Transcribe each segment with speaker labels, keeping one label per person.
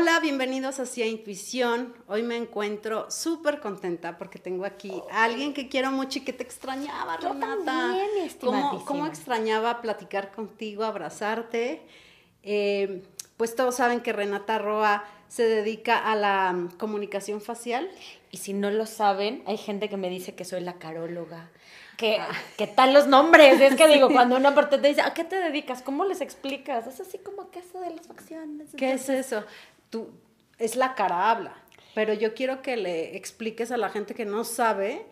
Speaker 1: Hola, bienvenidos hacia Intuición. Hoy me encuentro súper contenta porque tengo aquí a alguien que quiero mucho y que te extrañaba,
Speaker 2: Yo
Speaker 1: Renata.
Speaker 2: también,
Speaker 1: ¿Cómo, extrañaba platicar contigo, abrazarte? Eh, pues todos saben que Renata Roa se dedica a la comunicación facial.
Speaker 2: Y si no lo saben, hay gente que me dice que soy la caróloga. Que, ¿Qué tal los nombres? Es que digo, cuando una parte te dice, ¿a qué te dedicas? ¿Cómo les explicas? Es así como que eso de las facciones.
Speaker 1: ¿Qué es eso? Tú, es la cara habla, pero yo quiero que le expliques a la gente que no sabe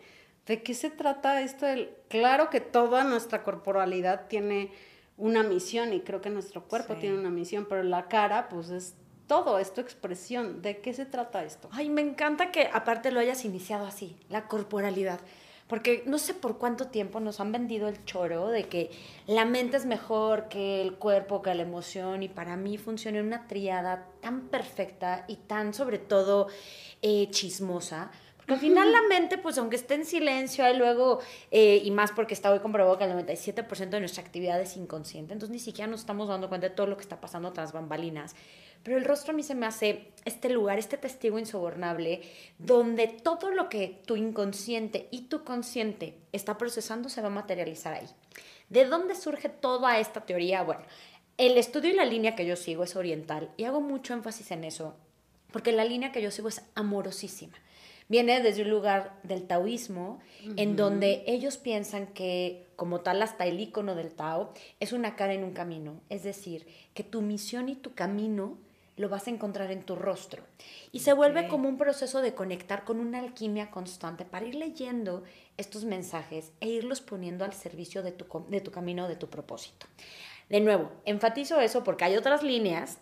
Speaker 1: de qué se trata esto. Del, claro que toda nuestra corporalidad tiene una misión y creo que nuestro cuerpo
Speaker 2: Sí.
Speaker 1: tiene una misión, pero la cara pues es todo, es tu expresión. ¿De qué se trata esto?
Speaker 2: Ay, me encanta que aparte lo hayas iniciado así, la corporalidad. Porque no sé por cuánto tiempo nos han vendido el choro de que la mente es mejor que el cuerpo, que la emoción. Y para mí funciona una triada tan perfecta y tan, sobre todo, eh, chismosa. Porque al final la mente, pues aunque esté en silencio, y luego, eh, y más porque está hoy comprobado que el 97% de nuestra actividad es inconsciente, entonces ni siquiera nos estamos dando cuenta de todo lo que está pasando tras bambalinas. Pero el rostro a mí se me hace este lugar, este testigo insobornable, donde todo lo que tu inconsciente y tu consciente está procesando se va a materializar ahí. ¿De dónde surge toda esta teoría? Bueno, el estudio y la línea que yo sigo es oriental y hago mucho énfasis en eso, porque la línea que yo sigo es amorosísima. Viene desde un lugar del taoísmo, en donde ellos piensan que, como tal, hasta el icono del Tao es una cara en un camino. Es decir, que tu misión y tu camino lo vas a encontrar en tu rostro. Y se vuelve como un proceso de conectar con una alquimia constante para ir leyendo estos mensajes e irlos poniendo al servicio de tu, de tu camino, de tu propósito. De nuevo, enfatizo eso porque hay otras líneas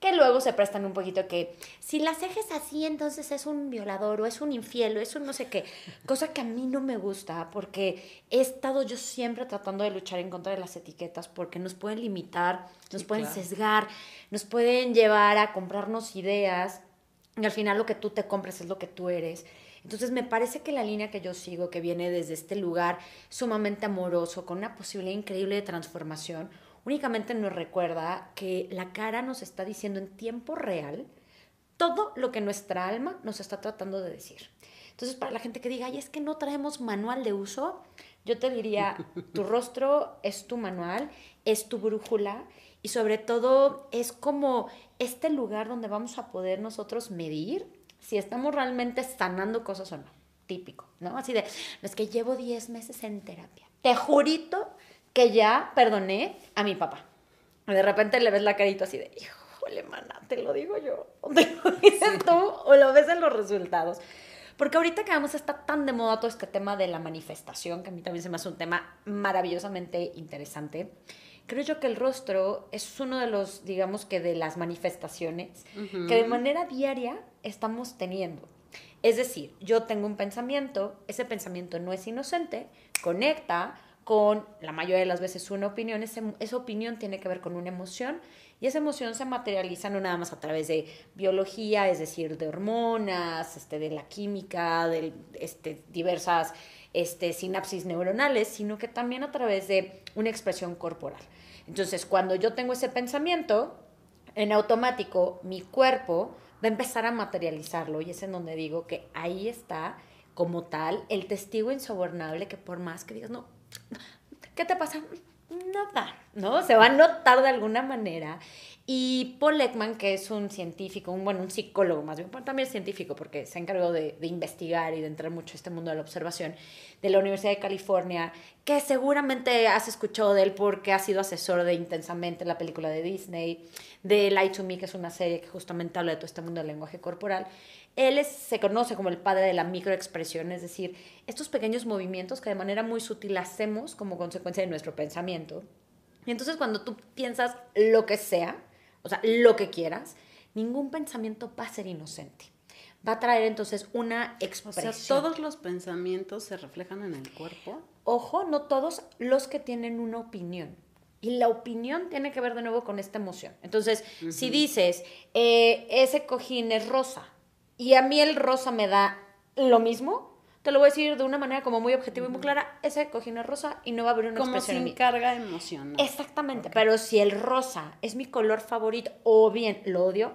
Speaker 2: que luego se prestan un poquito que si las ejes así, entonces es un violador o es un infiel o es un no sé qué, cosa que a mí no me gusta porque he estado yo siempre tratando de luchar en contra de las etiquetas porque nos pueden limitar, nos
Speaker 1: Sí,
Speaker 2: pueden
Speaker 1: claro.
Speaker 2: sesgar, nos pueden llevar a comprarnos ideas y al final lo que tú te compras es lo que tú eres. Entonces me parece que la línea que yo sigo, que viene desde este lugar sumamente amoroso, con una posibilidad increíble de transformación, únicamente nos recuerda que la cara nos está diciendo en tiempo real todo lo que nuestra alma nos está tratando de decir. Entonces, para la gente que diga, ay, es que no traemos manual de uso, yo te diría, tu rostro es tu manual, es tu brújula y sobre todo es como este lugar donde vamos a poder nosotros medir si estamos realmente sanando cosas o no. Típico, ¿no? Así de, "No, es que llevo 10 meses en terapia. Te jurito que ya perdoné a mi papá. De repente le ves la carita así de, híjole, mana, te lo digo yo. O te lo dices tú o lo ves en los resultados. Porque ahorita que vamos está tan de moda todo este tema de la manifestación, que a mí también se me hace un tema maravillosamente interesante. Creo yo que el rostro es uno de los, digamos que de las manifestaciones que de manera diaria estamos teniendo. Es decir, yo tengo un pensamiento, ese pensamiento no es inocente, conecta con la mayoría de las veces una opinión, esa opinión tiene que ver con una emoción y esa emoción se materializa no nada más a través de biología, es decir, de hormonas, este, de la química, de este, diversas este, sinapsis neuronales, sino que también a través de una expresión corporal. Entonces, cuando yo tengo ese pensamiento, en automático mi cuerpo va a empezar a materializarlo y es en donde digo que ahí está como tal el testigo insobornable que por más que digas, no, ¿qué te pasa? Nada, ¿no? Se va a notar de alguna manera. Y Paul Ekman, que es un científico, un, bueno, un psicólogo más bien, pero también científico porque se encargó de, investigar y de entrar mucho a este mundo de la observación, de la Universidad de California, que seguramente has escuchado de él porque ha sido asesor de Intensamente, la película de Disney, de Lie to Me, que es una serie que justamente habla de todo este mundo del lenguaje corporal. Él es- se conoce como el padre de la microexpresión, es decir, estos pequeños movimientos que de manera muy sutil hacemos como consecuencia de nuestro pensamiento. Y entonces cuando tú piensas lo que sea, o sea, lo que quieras, ningún pensamiento va a ser inocente. Va a traer entonces una
Speaker 1: O
Speaker 2: expresión.
Speaker 1: sea, todos los pensamientos se reflejan en el cuerpo.
Speaker 2: Ojo, no todos los que tienen una opinión. Y la opinión tiene que ver de nuevo con esta emoción. Entonces, si dices, eh, ese cojín es rosa y a mí el rosa me da lo mismo, te lo voy a decir de una manera como muy objetiva y muy clara, ese cojín es rosa y no va a haber una
Speaker 1: Como
Speaker 2: expresión en
Speaker 1: sin
Speaker 2: mí.
Speaker 1: carga emocional.
Speaker 2: Exactamente, pero si el rosa es mi color favorito o bien lo odio,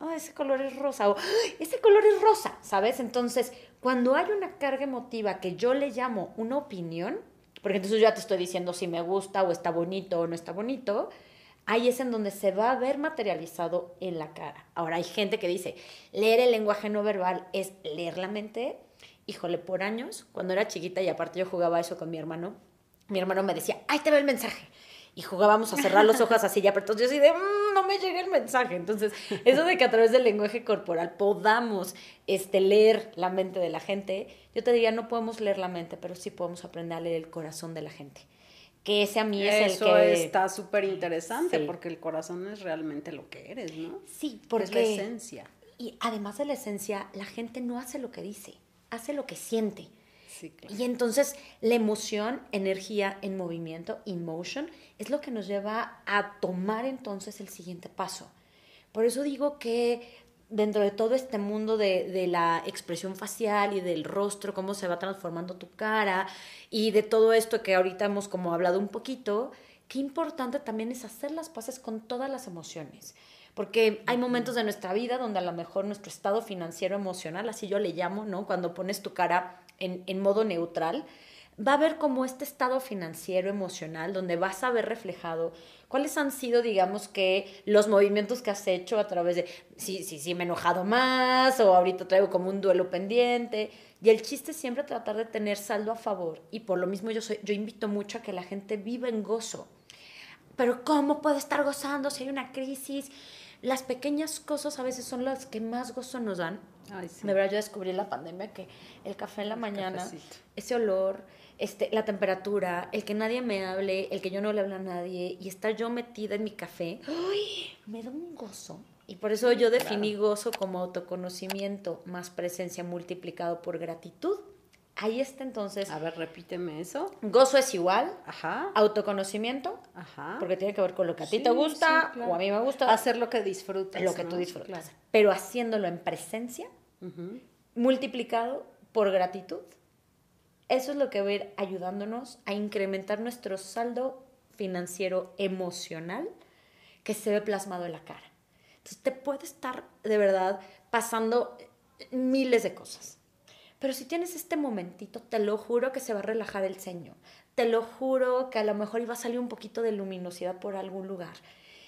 Speaker 2: oh, ese color es rosa o ese color es rosa, ¿sabes? Entonces, cuando hay una carga emotiva que yo le llamo una opinión, porque entonces yo ya te estoy diciendo si me gusta o está bonito o no está bonito, ahí es en donde se va a ver materializado en la cara. Ahora hay gente que dice, leer el lenguaje no verbal es leer la mente. Híjole, por años, cuando era chiquita y aparte yo jugaba eso con mi hermano, mi hermano me decía, ahí te ve el mensaje. Y jugábamos a cerrar los ojos así ya, pero yo así de, mm, no me llega el mensaje. Entonces, eso de que a través del lenguaje corporal podamos este, leer la mente de la gente, yo te diría, no podemos leer la mente, pero sí podemos aprender a leer el corazón de la gente que ese a mí es el que...
Speaker 1: está súper interesante porque el corazón es realmente lo que eres, ¿no?
Speaker 2: Sí, porque... Es la esencia. Y además de la esencia, la gente no hace lo que dice, hace lo que siente. Sí, claro. Y entonces la emoción, energía en movimiento, emotion, es lo que nos lleva a tomar entonces el siguiente paso. Por eso digo que dentro de todo este mundo de, la expresión facial y del rostro, cómo se va transformando tu cara y de todo esto que ahorita hemos como hablado un poquito, qué importante también es hacer las paces con todas las emociones. Porque hay momentos de nuestra vida donde a lo mejor nuestro estado financiero emocional, así yo le llamo, ¿no? Cuando pones tu cara en, en modo neutral, va a haber como este estado financiero, emocional, donde vas a ver reflejado cuáles han sido, digamos que, los movimientos que has hecho a través de, si, si, si me he enojado más o ahorita traigo como un duelo pendiente. Y el chiste es siempre tratar de tener saldo a favor. Y por lo mismo yo, soy, yo invito mucho a que la gente viva en gozo. Pero ¿cómo puede estar gozando si hay una crisis? Las pequeñas cosas a veces son las que más gozo nos dan. De verdad, yo descubrí en la pandemia que el café en la mañana, ese olor, este, la temperatura, el que nadie me hable, el que yo no le hable a nadie y estar yo metida en mi café, me da un gozo. Y por eso yo definí gozo como autoconocimiento más presencia multiplicado por gratitud. Ahí está entonces.
Speaker 1: A ver, repíteme eso.
Speaker 2: Gozo es igual. Ajá. Autoconocimiento. Ajá. Porque tiene que ver con lo que a ti te gusta o a mí me gusta.
Speaker 1: Hacer lo que disfrutas.
Speaker 2: Lo que tú disfrutas. Pero haciéndolo en presencia, multiplicado por gratitud eso es lo que va a ir ayudándonos a incrementar nuestro saldo financiero emocional que se ve plasmado en la cara. Entonces te puede estar de verdad pasando miles de cosas. Pero si tienes este momentito, te lo juro que se va a relajar el ceño. Te lo juro que a lo mejor iba a salir un poquito de luminosidad por algún lugar.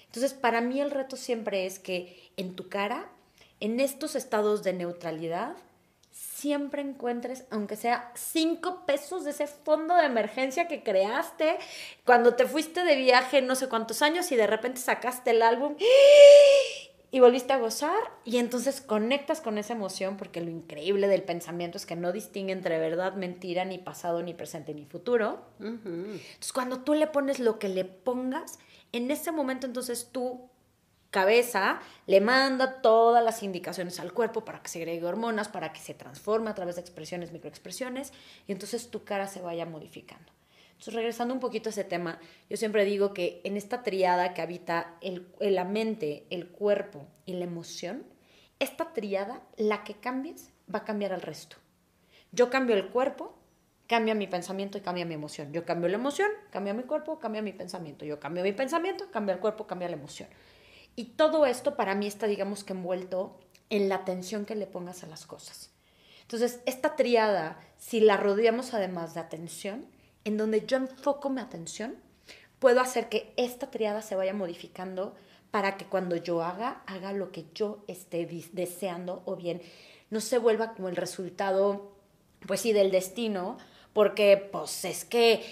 Speaker 2: Entonces, para mí el reto siempre es que en tu cara, en estos estados de neutralidad, siempre encuentres, aunque sea cinco pesos de ese fondo de emergencia que creaste cuando te fuiste de viaje no sé cuántos años y de repente sacaste el álbum y volviste a gozar y entonces conectas con esa emoción porque lo increíble del pensamiento es que no distingue entre verdad, mentira, ni pasado, ni presente, ni futuro. Entonces cuando tú le pones lo que le pongas, en ese momento entonces tú cabeza le manda todas las indicaciones al cuerpo para que se agregue hormonas, para que se transforme a través de expresiones, microexpresiones, y entonces tu cara se vaya modificando. Entonces, regresando un poquito a ese tema, yo siempre digo que en esta triada que habita el, la mente, el cuerpo y la emoción, esta triada, la que cambies, va a cambiar al resto. Yo cambio el cuerpo, cambia mi pensamiento y cambia mi emoción. Yo cambio la emoción, cambia mi cuerpo, cambia mi pensamiento. Yo cambio mi pensamiento, cambia el cuerpo, cambia la emoción. Y todo esto para mí está, digamos que envuelto en la atención que le pongas a las cosas. Entonces, esta triada, si la rodeamos además de atención, en donde yo enfoco mi atención, puedo hacer que esta triada se vaya modificando para que cuando yo haga, haga lo que yo esté deseando o bien no se vuelva como el resultado, pues sí, del destino, porque pues es que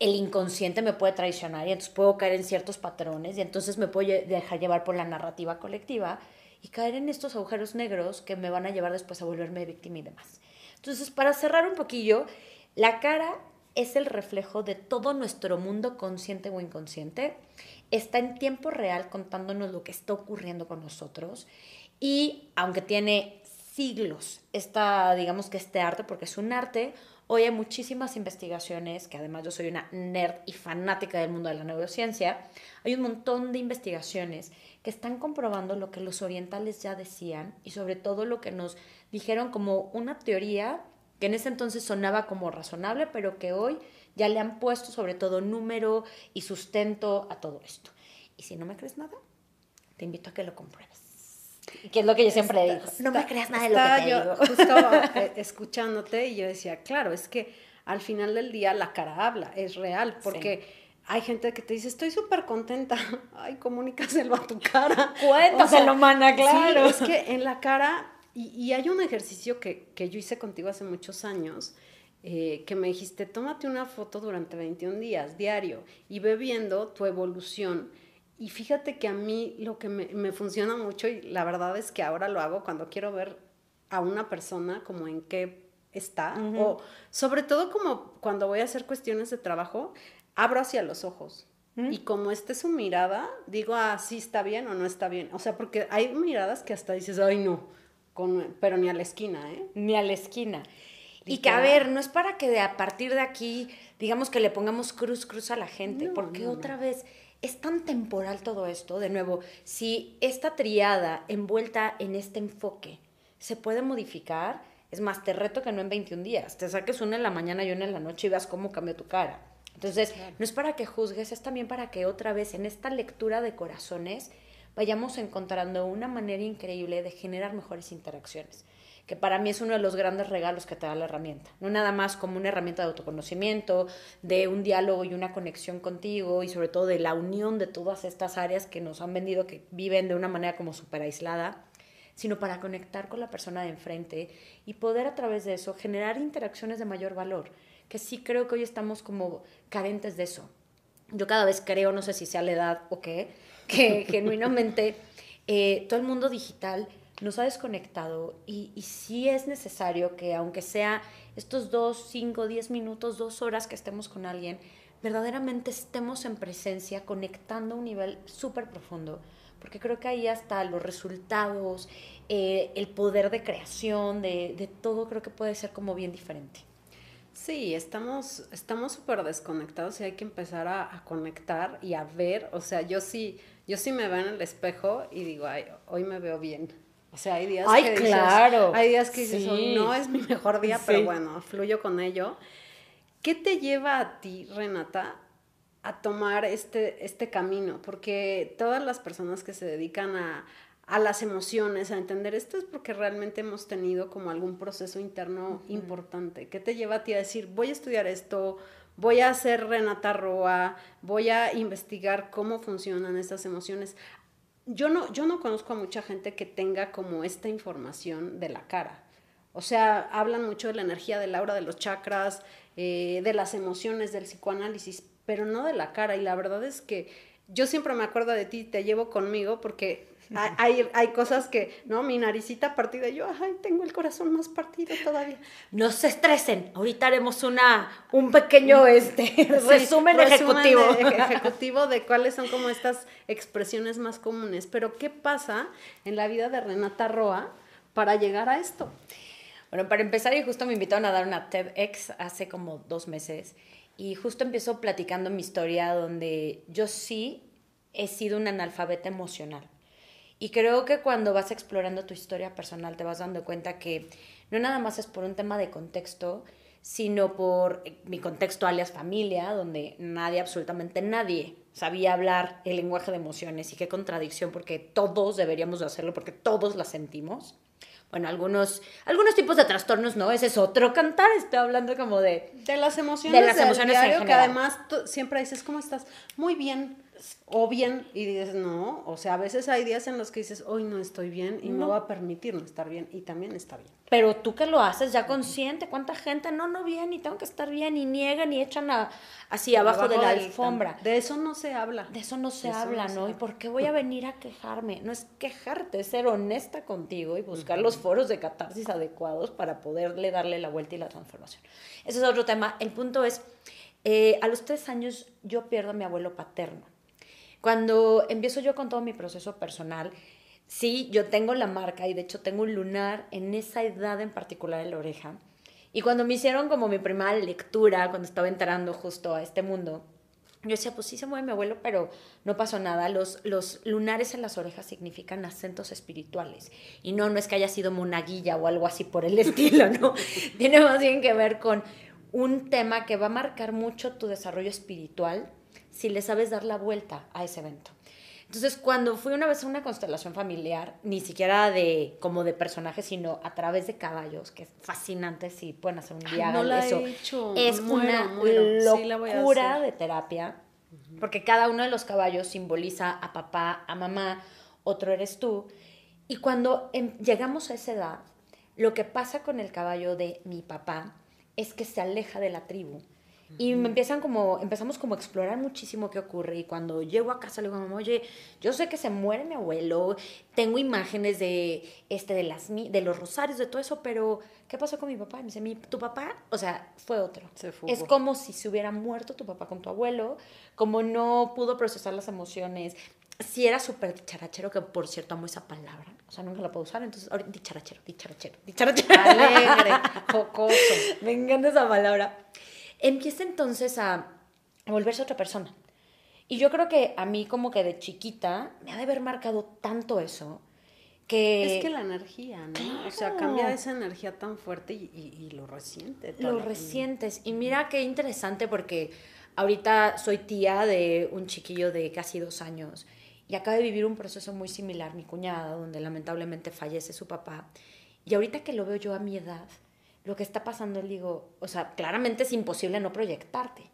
Speaker 2: el inconsciente me puede traicionar y entonces puedo caer en ciertos patrones y entonces me puedo dejar llevar por la narrativa colectiva y caer en estos agujeros negros que me van a llevar después a volverme víctima y demás. Entonces, para cerrar un poquillo, la cara es el reflejo de todo nuestro mundo consciente o inconsciente. Está en tiempo real contándonos lo que está ocurriendo con nosotros y aunque tiene siglos esta, digamos que este arte, porque es un arte, Hoy hay muchísimas investigaciones, que además yo soy una nerd y fanática del mundo de la neurociencia, hay un montón de investigaciones que están comprobando lo que los orientales ya decían y sobre todo lo que nos dijeron como una teoría que en ese entonces sonaba como razonable, pero que hoy ya le han puesto sobre todo número y sustento a todo esto. Y si no me crees nada, te invito a que lo compruebes. Que es lo que yo siempre digo. No me creas nada de lo que te
Speaker 1: yo
Speaker 2: digo.
Speaker 1: Justo eh, escuchándote y yo decía, claro, es que al final del día la cara habla, es real, porque hay gente que te dice, estoy súper contenta. Ay, comunícaselo a tu cara.
Speaker 2: Cuéntaselo, mana, claro.
Speaker 1: es que en la cara, y, hay un ejercicio que, que, yo hice contigo hace muchos años, eh, que me dijiste, tómate una foto durante 21 días, diario, y ve viendo tu evolución. Y fíjate que a mí lo que me, me, funciona mucho, y la verdad es que ahora lo hago cuando quiero ver a una persona como en qué está, o sobre todo como cuando voy a hacer cuestiones de trabajo, abro hacia los ojos. Y como esté su mirada, digo, ah, sí está bien o no está bien. O sea, porque hay miradas que hasta dices, ay, no, con, pero ni a la esquina, ¿eh?
Speaker 2: Ni a la esquina. Y que, a ver, no es para que de a partir de aquí, digamos que le pongamos cruz, cruz a la gente, porque otra vez es tan temporal todo esto. De nuevo, si esta triada envuelta en este enfoque se puede modificar, es más, te reto que no en 21 días, te saques una en la mañana y una en la noche y veas cómo cambia tu cara. Entonces, no es para que juzgues, es también para que otra vez en esta lectura de corazones vayamos encontrando una manera increíble de generar mejores interacciones que para mí es uno de los grandes regalos que te da la herramienta. No nada más como una herramienta de autoconocimiento, de un diálogo y una conexión contigo y sobre todo de la unión de todas estas áreas que nos han vendido que viven de una manera como súper aislada, sino para conectar con la persona de enfrente y poder a través de eso generar interacciones de mayor valor, que sí creo que hoy estamos como carentes de eso. Yo cada vez creo, no sé si sea la edad o qué, que genuinamente eh, todo el mundo digital nos ha desconectado y, y sí es necesario que aunque sea estos dos, cinco, diez minutos, dos horas que estemos con alguien, verdaderamente estemos en presencia, conectando a un nivel súper profundo, porque creo que ahí hasta los resultados, eh, el poder de creación, de, todo, creo que puede ser como bien diferente.
Speaker 1: Sí, estamos estamos súper desconectados y hay que empezar a, a, conectar y a ver, o sea, yo sí, yo sí me veo en el espejo y digo, ay, hoy me veo bien, o sea, hay días
Speaker 2: que claro.
Speaker 1: dices, hay días que dices, no es mi mejor día, pero bueno, fluyo con ello. ¿Qué te lleva a ti, Renata, a tomar este, este camino? Porque todas las personas que se dedican a, a las emociones, a entender esto es porque realmente hemos tenido como algún proceso interno importante. ¿Qué te lleva a ti a decir, voy a estudiar esto, voy a ser Renata Roa, voy a investigar cómo funcionan estas emociones? Yo no, yo no conozco a mucha gente que tenga como esta información de la cara. O sea, hablan mucho de la energía del aura, de los chakras, eh, de las emociones, del psicoanálisis, pero no de la cara. Y la verdad es que yo siempre me acuerdo de ti, te llevo conmigo porque hay, hay cosas que, ¿no? Mi naricita partida, yo, ay, tengo el corazón más partido todavía.
Speaker 2: No se estresen, ahorita haremos una, un pequeño este, resumen, ejecutivo.
Speaker 1: ejecutivo de cuáles son como estas expresiones más comunes. Pero, ¿qué pasa en la vida de Renata Roa para llegar a esto?
Speaker 2: Bueno, para empezar, y justo me invitaron a dar una TEDx hace como dos meses, y justo empiezo platicando mi historia donde yo sí he sido un analfabeta emocional. Y creo que cuando vas explorando tu historia personal te vas dando cuenta que no nada más es por un tema de contexto, sino por eh, mi contexto alias familia, donde nadie, absolutamente nadie, sabía hablar el lenguaje de emociones y qué contradicción, porque todos deberíamos de hacerlo, porque todos la sentimos. Bueno, algunos, algunos tipos de trastornos no, ese es otro. Cantar, estoy hablando como de...
Speaker 1: De las emociones, de las emociones diario, que además siempre dices, ¿cómo estás? Muy bien o bien y dices, no, o sea, a veces hay días en los que dices, hoy no estoy bien y no. va a permitir no estar bien y también está bien.
Speaker 2: Pero tú que lo haces ya consciente, ¿cuánta gente no, no bien y tengo que estar bien y niegan y echan así abajo, de la alfombra?
Speaker 1: De eso no se habla.
Speaker 2: De eso no se habla, ¿no? ¿Y por qué voy a venir a quejarme? No es quejarte, es ser honesta contigo y buscar los foros de catarsis adecuados para poderle darle la vuelta y la transformación. Ese es otro tema. El punto es, eh, a los tres años yo pierdo a mi abuelo paterno cuando empiezo yo con todo mi proceso personal, sí, yo tengo la marca y de hecho tengo un lunar en esa edad en particular en la oreja. Y cuando me hicieron como mi primera lectura, cuando estaba entrando justo a este mundo, yo decía, pues sí se mueve mi abuelo, pero no pasó nada. Los, los lunares en las orejas significan acentos espirituales. Y no, no es que haya sido monaguilla o algo así por el estilo, ¿no? Tiene más bien que ver con un tema que va a marcar mucho tu desarrollo espiritual si le sabes dar la vuelta a ese evento. Entonces, cuando fui una vez a una constelación familiar, ni siquiera de como de personajes, sino a través de caballos, que es fascinante si pueden hacer un día
Speaker 1: no la
Speaker 2: eso.
Speaker 1: he hecho.
Speaker 2: Es
Speaker 1: Muero,
Speaker 2: una
Speaker 1: muero.
Speaker 2: Locura de terapia, porque cada uno de los caballos simboliza a papá, a mamá, otro eres tú. Y cuando em- llegamos a esa edad, lo que pasa con el caballo de mi papá es que se aleja de la tribu. Y me empiezan como, empezamos como a explorar muchísimo qué ocurre. Y cuando llego a casa le digo a mamá, oye, yo sé que se muere mi abuelo, tengo imágenes de, este, de, las, de los rosarios, de todo eso, pero ¿qué pasó con mi papá? Y me dice, "Mi- tu papá, o sea, fue otro.
Speaker 1: Se
Speaker 2: es como si se hubiera muerto tu papá con tu abuelo, como no pudo procesar las emociones. Si era súper dicharachero, que por cierto amo esa palabra, o sea, nunca la puedo usar, entonces, ahorita, dicharachero, dicharachero, dicharachero.
Speaker 1: Alegre, jocoso.
Speaker 2: Me encanta esa palabra. Empieza entonces a, a volverse otra persona. Y yo creo que a mí como que de chiquita me ha de haber marcado tanto eso que...
Speaker 1: Es que la energía, ¿no? O sea,
Speaker 2: Claro.
Speaker 1: cambia esa energía tan fuerte y, y- y lo resiente.
Speaker 2: Lo recientes. Y mira qué interesante porque ahorita soy tía de un chiquillo de casi dos años y acaba de vivir un proceso muy similar, mi cuñada, donde lamentablemente fallece su papá. Y ahorita que lo veo yo a mi edad, lo que está pasando, digo, o sea, claramente es imposible no proyectarte.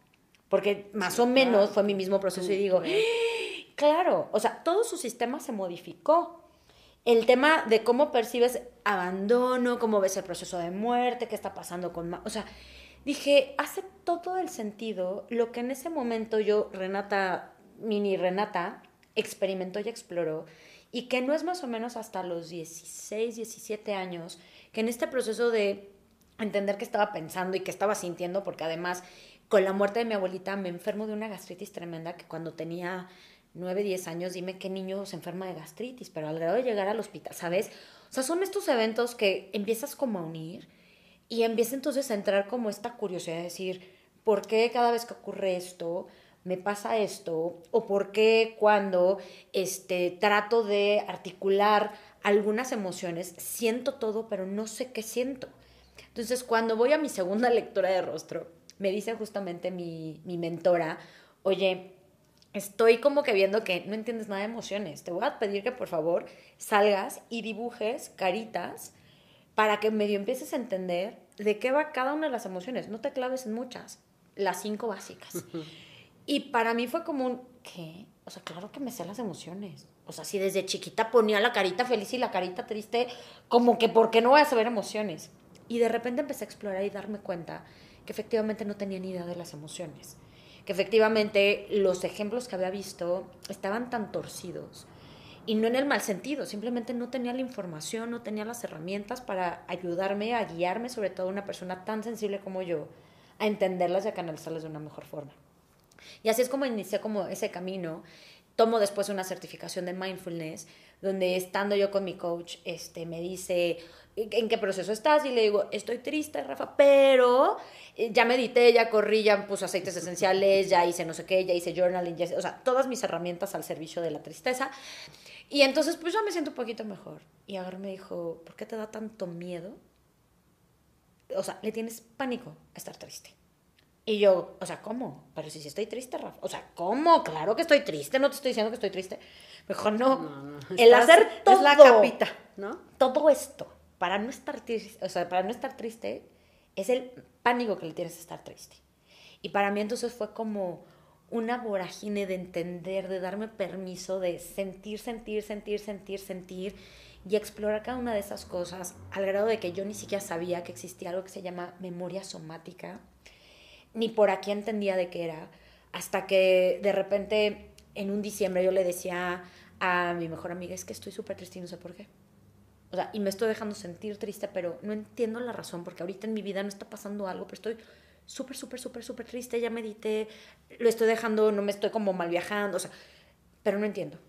Speaker 2: Porque más o menos
Speaker 1: claro.
Speaker 2: fue mi mismo proceso y digo,
Speaker 1: claro.
Speaker 2: claro, o sea, todo su sistema se modificó el tema de cómo percibes abandono, cómo ves el proceso de muerte, qué está pasando con... O sea, dije, hace todo el sentido lo que en ese momento yo, Renata, mini Renata, experimentó y exploró, y que no es más o menos hasta los 16, 17 años, que en este proceso de entender qué estaba pensando y qué estaba sintiendo, porque además con la muerte de mi abuelita me enfermo de una gastritis tremenda que cuando tenía 9, 10 años, dime qué niño se enferma de gastritis, pero al grado de llegar al hospital, ¿sabes? O sea, son estos eventos que empiezas como a unir y empieza entonces a entrar como esta curiosidad de decir, ¿por qué cada vez que ocurre esto me pasa esto? ¿O por qué cuando este, trato de articular algunas emociones siento todo, pero no sé qué siento? Entonces, cuando voy a mi segunda lectura de rostro, me dice justamente mi, mi mentora, oye, estoy como que viendo que no entiendes nada de emociones. Te voy a pedir que por favor salgas y dibujes caritas para que medio empieces a entender de qué va cada una de las emociones. No te claves en muchas, las cinco básicas. Y para mí fue como un, ¿qué? O sea, claro que me sé las emociones. O sea, si desde chiquita ponía la carita feliz y la carita triste, como que, ¿por qué no voy a saber emociones? Y de repente empecé a explorar y darme cuenta que efectivamente no tenía ni idea de las emociones. Que efectivamente los ejemplos que había visto estaban tan torcidos. Y no en el mal sentido, simplemente no tenía la información, no tenía las herramientas para ayudarme a guiarme, sobre todo una persona tan sensible como yo, a entenderlas y a canalizarlas de una mejor forma. Y así es como inicié como ese camino. Tomo después una certificación de mindfulness, donde estando yo con mi coach, este, me dice, ¿en qué proceso estás? Y le digo, estoy triste, Rafa, pero eh, ya medité, ya corrí, ya puse aceites esenciales, ya hice no sé qué, ya hice journaling, ya hice- o sea, todas mis herramientas al servicio de la tristeza. Y entonces, pues ya me siento un poquito mejor. Y ahora me dijo, ¿por qué te da tanto miedo? O sea, le tienes pánico a estar triste. Y yo, o sea, ¿cómo? Pero si sí estoy triste, Rafa. O sea, ¿cómo? Claro que estoy triste, no te estoy diciendo que estoy triste. Mejor no.
Speaker 1: No, no.
Speaker 2: El hacer todo,
Speaker 1: Es la capita, ¿no?
Speaker 2: todo esto para no estar triste, o sea, para no estar triste, es el pánico que le tienes a estar triste. Y para mí entonces fue como una vorágine de entender, de darme permiso de sentir, sentir, sentir, sentir, sentir y explorar cada una de esas cosas al grado de que yo ni siquiera sabía que existía algo que se llama memoria somática, ni por aquí entendía de qué era, hasta que de repente en un diciembre yo le decía a mi mejor amiga, es que estoy súper triste y no sé por qué. O sea, y me estoy dejando sentir triste, pero no entiendo la razón, porque ahorita en mi vida no está pasando algo, pero estoy súper, súper, súper, súper triste, ya medité, lo estoy dejando, no me estoy como mal viajando, o sea, pero no entiendo.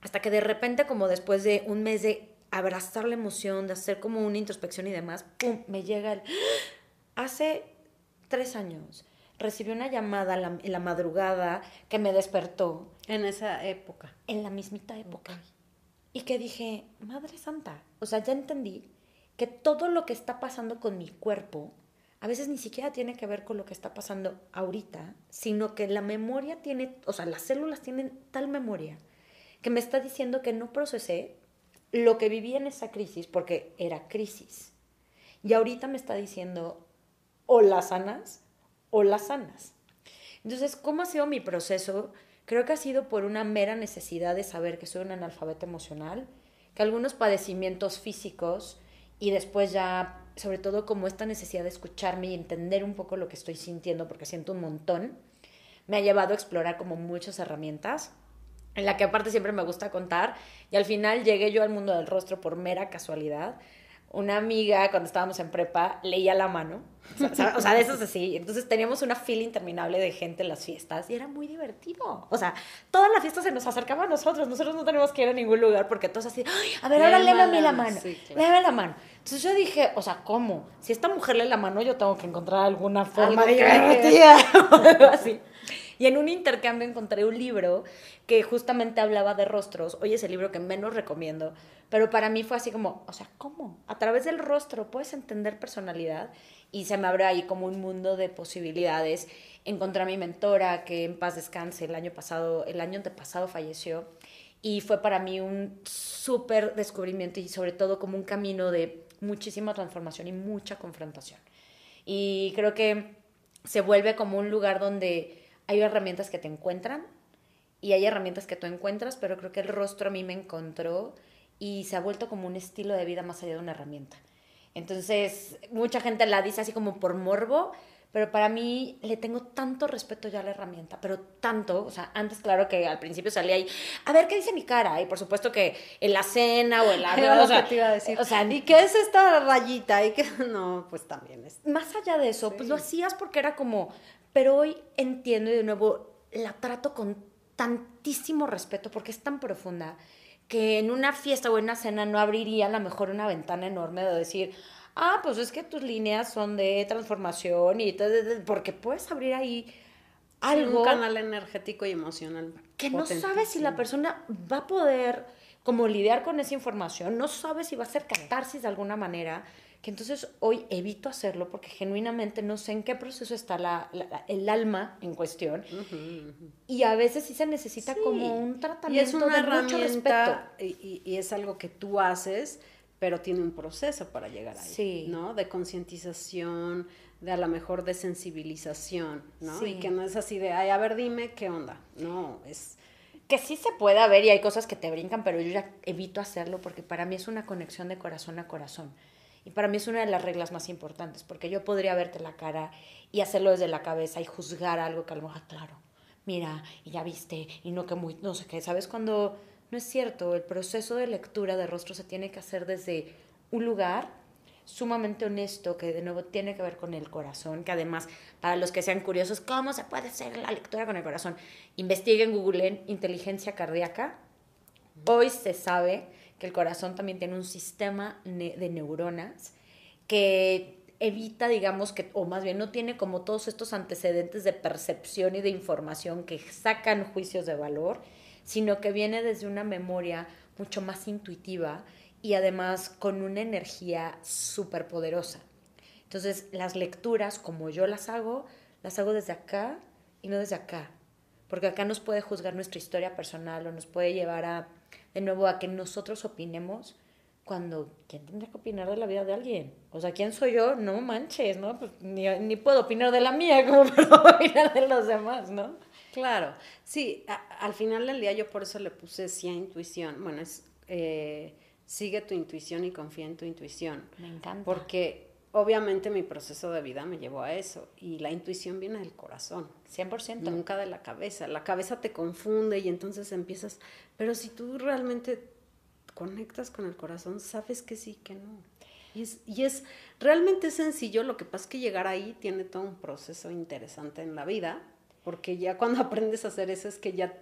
Speaker 2: Hasta que de repente, como después de un mes de abrazar la emoción, de hacer como una introspección y demás, ¡pum!, me llega el... Hace tres años recibí una llamada la- en la madrugada que me despertó
Speaker 1: En esa época.
Speaker 2: en la mismita época. Y que dije, Madre Santa, o sea, ya entendí que todo lo que está pasando con mi cuerpo a veces ni siquiera tiene que ver con lo que está pasando ahorita, sino que la memoria tiene, o sea, las células tienen tal memoria que me está diciendo que no procesé lo que viví en esa crisis, porque era crisis. Y ahorita me está diciendo, o las sanas o las sanas. Entonces, ¿cómo ha sido mi proceso? Creo que ha sido por una mera necesidad de saber que soy un analfabeto emocional, que algunos padecimientos físicos y después ya, sobre todo como esta necesidad de escucharme y entender un poco lo que estoy sintiendo, porque siento un montón, me ha llevado a explorar como muchas herramientas, en la que aparte siempre me gusta contar, y al final llegué yo al mundo del rostro por mera casualidad, una amiga cuando estábamos en prepa leía la mano, o sea, o sea, de esos así. Entonces teníamos una fila interminable de gente en las fiestas y era muy divertido. O sea, toda la fiesta se nos acercaba a nosotros, nosotros no teníamos que ir a ningún lugar porque todos así, Ay, a ver, ahora léeme a mí la mano, sí, léeme la mano. Entonces yo dije, o sea, ¿cómo? Si esta mujer lee la mano, yo tengo que encontrar alguna forma de divertida así. Y en un intercambio encontré un libro que justamente hablaba de rostros. Hoy es el libro que menos recomiendo, pero para mí fue así como, o sea, ¿cómo? A través del rostro puedes entender personalidad y se me abre ahí como un mundo de posibilidades. Encontré a mi mentora que en paz descanse el año pasado, el año antepasado falleció y fue para mí un súper descubrimiento y sobre todo como un camino de muchísima transformación y mucha confrontación. Y creo que se vuelve como un lugar donde hay herramientas que te encuentran y hay herramientas que tú encuentras, pero creo que el rostro a mí me encontró y se ha vuelto como un estilo de vida más allá de una herramienta. Entonces, mucha gente la dice así como por morbo, pero para mí le tengo tanto respeto ya a la herramienta, pero tanto, o sea, antes claro que al principio salía ahí, a ver qué dice mi cara, y por supuesto que en la cena o en la...
Speaker 1: o sea, te iba a decir. O sea, ¿y qué es esta rayita? Y que no, pues también es...
Speaker 2: Más allá de eso, pues lo hacías porque era como, pero hoy entiendo y de nuevo la trato con tantísimo respeto porque es tan profunda que en una fiesta o en una cena no abriría a lo mejor una ventana enorme de decir, ah, pues es que tus líneas son de transformación y porque puedes abrir ahí algo.
Speaker 1: un canal energético y emocional.
Speaker 2: Que no sabes si la persona va a poder como lidiar con esa información, no sabes si va a ser catarsis de alguna manera que entonces hoy evito hacerlo porque genuinamente no sé en qué proceso está la, el alma en cuestión. Y a veces sí se necesita como un tratamiento
Speaker 1: y es una herramienta y, y, es algo que tú haces, pero tiene un proceso para llegar ahí, sí. ¿no? De concientización, de a lo mejor de sensibilización, ¿no? Y que no es así de, ay, a ver, dime qué onda. No, es
Speaker 2: que sí se puede ver y hay cosas que te brincan, pero yo ya evito hacerlo porque para mí es una conexión de corazón a corazón. Y para mí es una de las reglas más importantes, porque yo podría verte la cara y hacerlo desde la cabeza y juzgar algo que a lo mejor, claro, mira, y ya viste, y no que muy, no sé qué, ¿sabes? Cuando no es cierto, el proceso de lectura de rostro se tiene que hacer desde un lugar sumamente honesto, que de nuevo tiene que ver con el corazón, que además, para los que sean curiosos, ¿cómo se puede hacer la lectura con el corazón? Investiguen, googleen inteligencia cardíaca. Hoy se sabe el corazón también tiene un sistema de neuronas que evita, digamos, que, o más bien no tiene como todos estos antecedentes de percepción y de información que sacan juicios de valor, sino que viene desde una memoria mucho más intuitiva y además con una energía súper poderosa. Entonces, las lecturas, como yo las hago, las hago desde acá y no desde acá, porque acá nos puede juzgar nuestra historia personal o nos puede llevar a de nuevo a que nosotros opinemos cuando ¿quién tendría que opinar de la vida de alguien? O sea, ¿quién soy yo? No manches, ¿no? Pues ni, puedo opinar de la mía como para opinar de los demás, ¿no?
Speaker 1: Claro, sí, al final del día yo por eso le puse sí a intuición. Bueno, es eh, sigue tu intuición y confía en tu intuición.
Speaker 2: Me encanta.
Speaker 1: Porque obviamente mi proceso de vida me llevó a eso y la intuición viene del corazón.
Speaker 2: 100%.
Speaker 1: Nunca de la cabeza. La cabeza te confunde y entonces empiezas, pero si tú realmente conectas con el corazón, sabes que sí, que no. Y es, y es realmente sencillo, lo que pasa es que llegar ahí tiene todo un proceso interesante en la vida, porque ya cuando aprendes a hacer eso es que ya,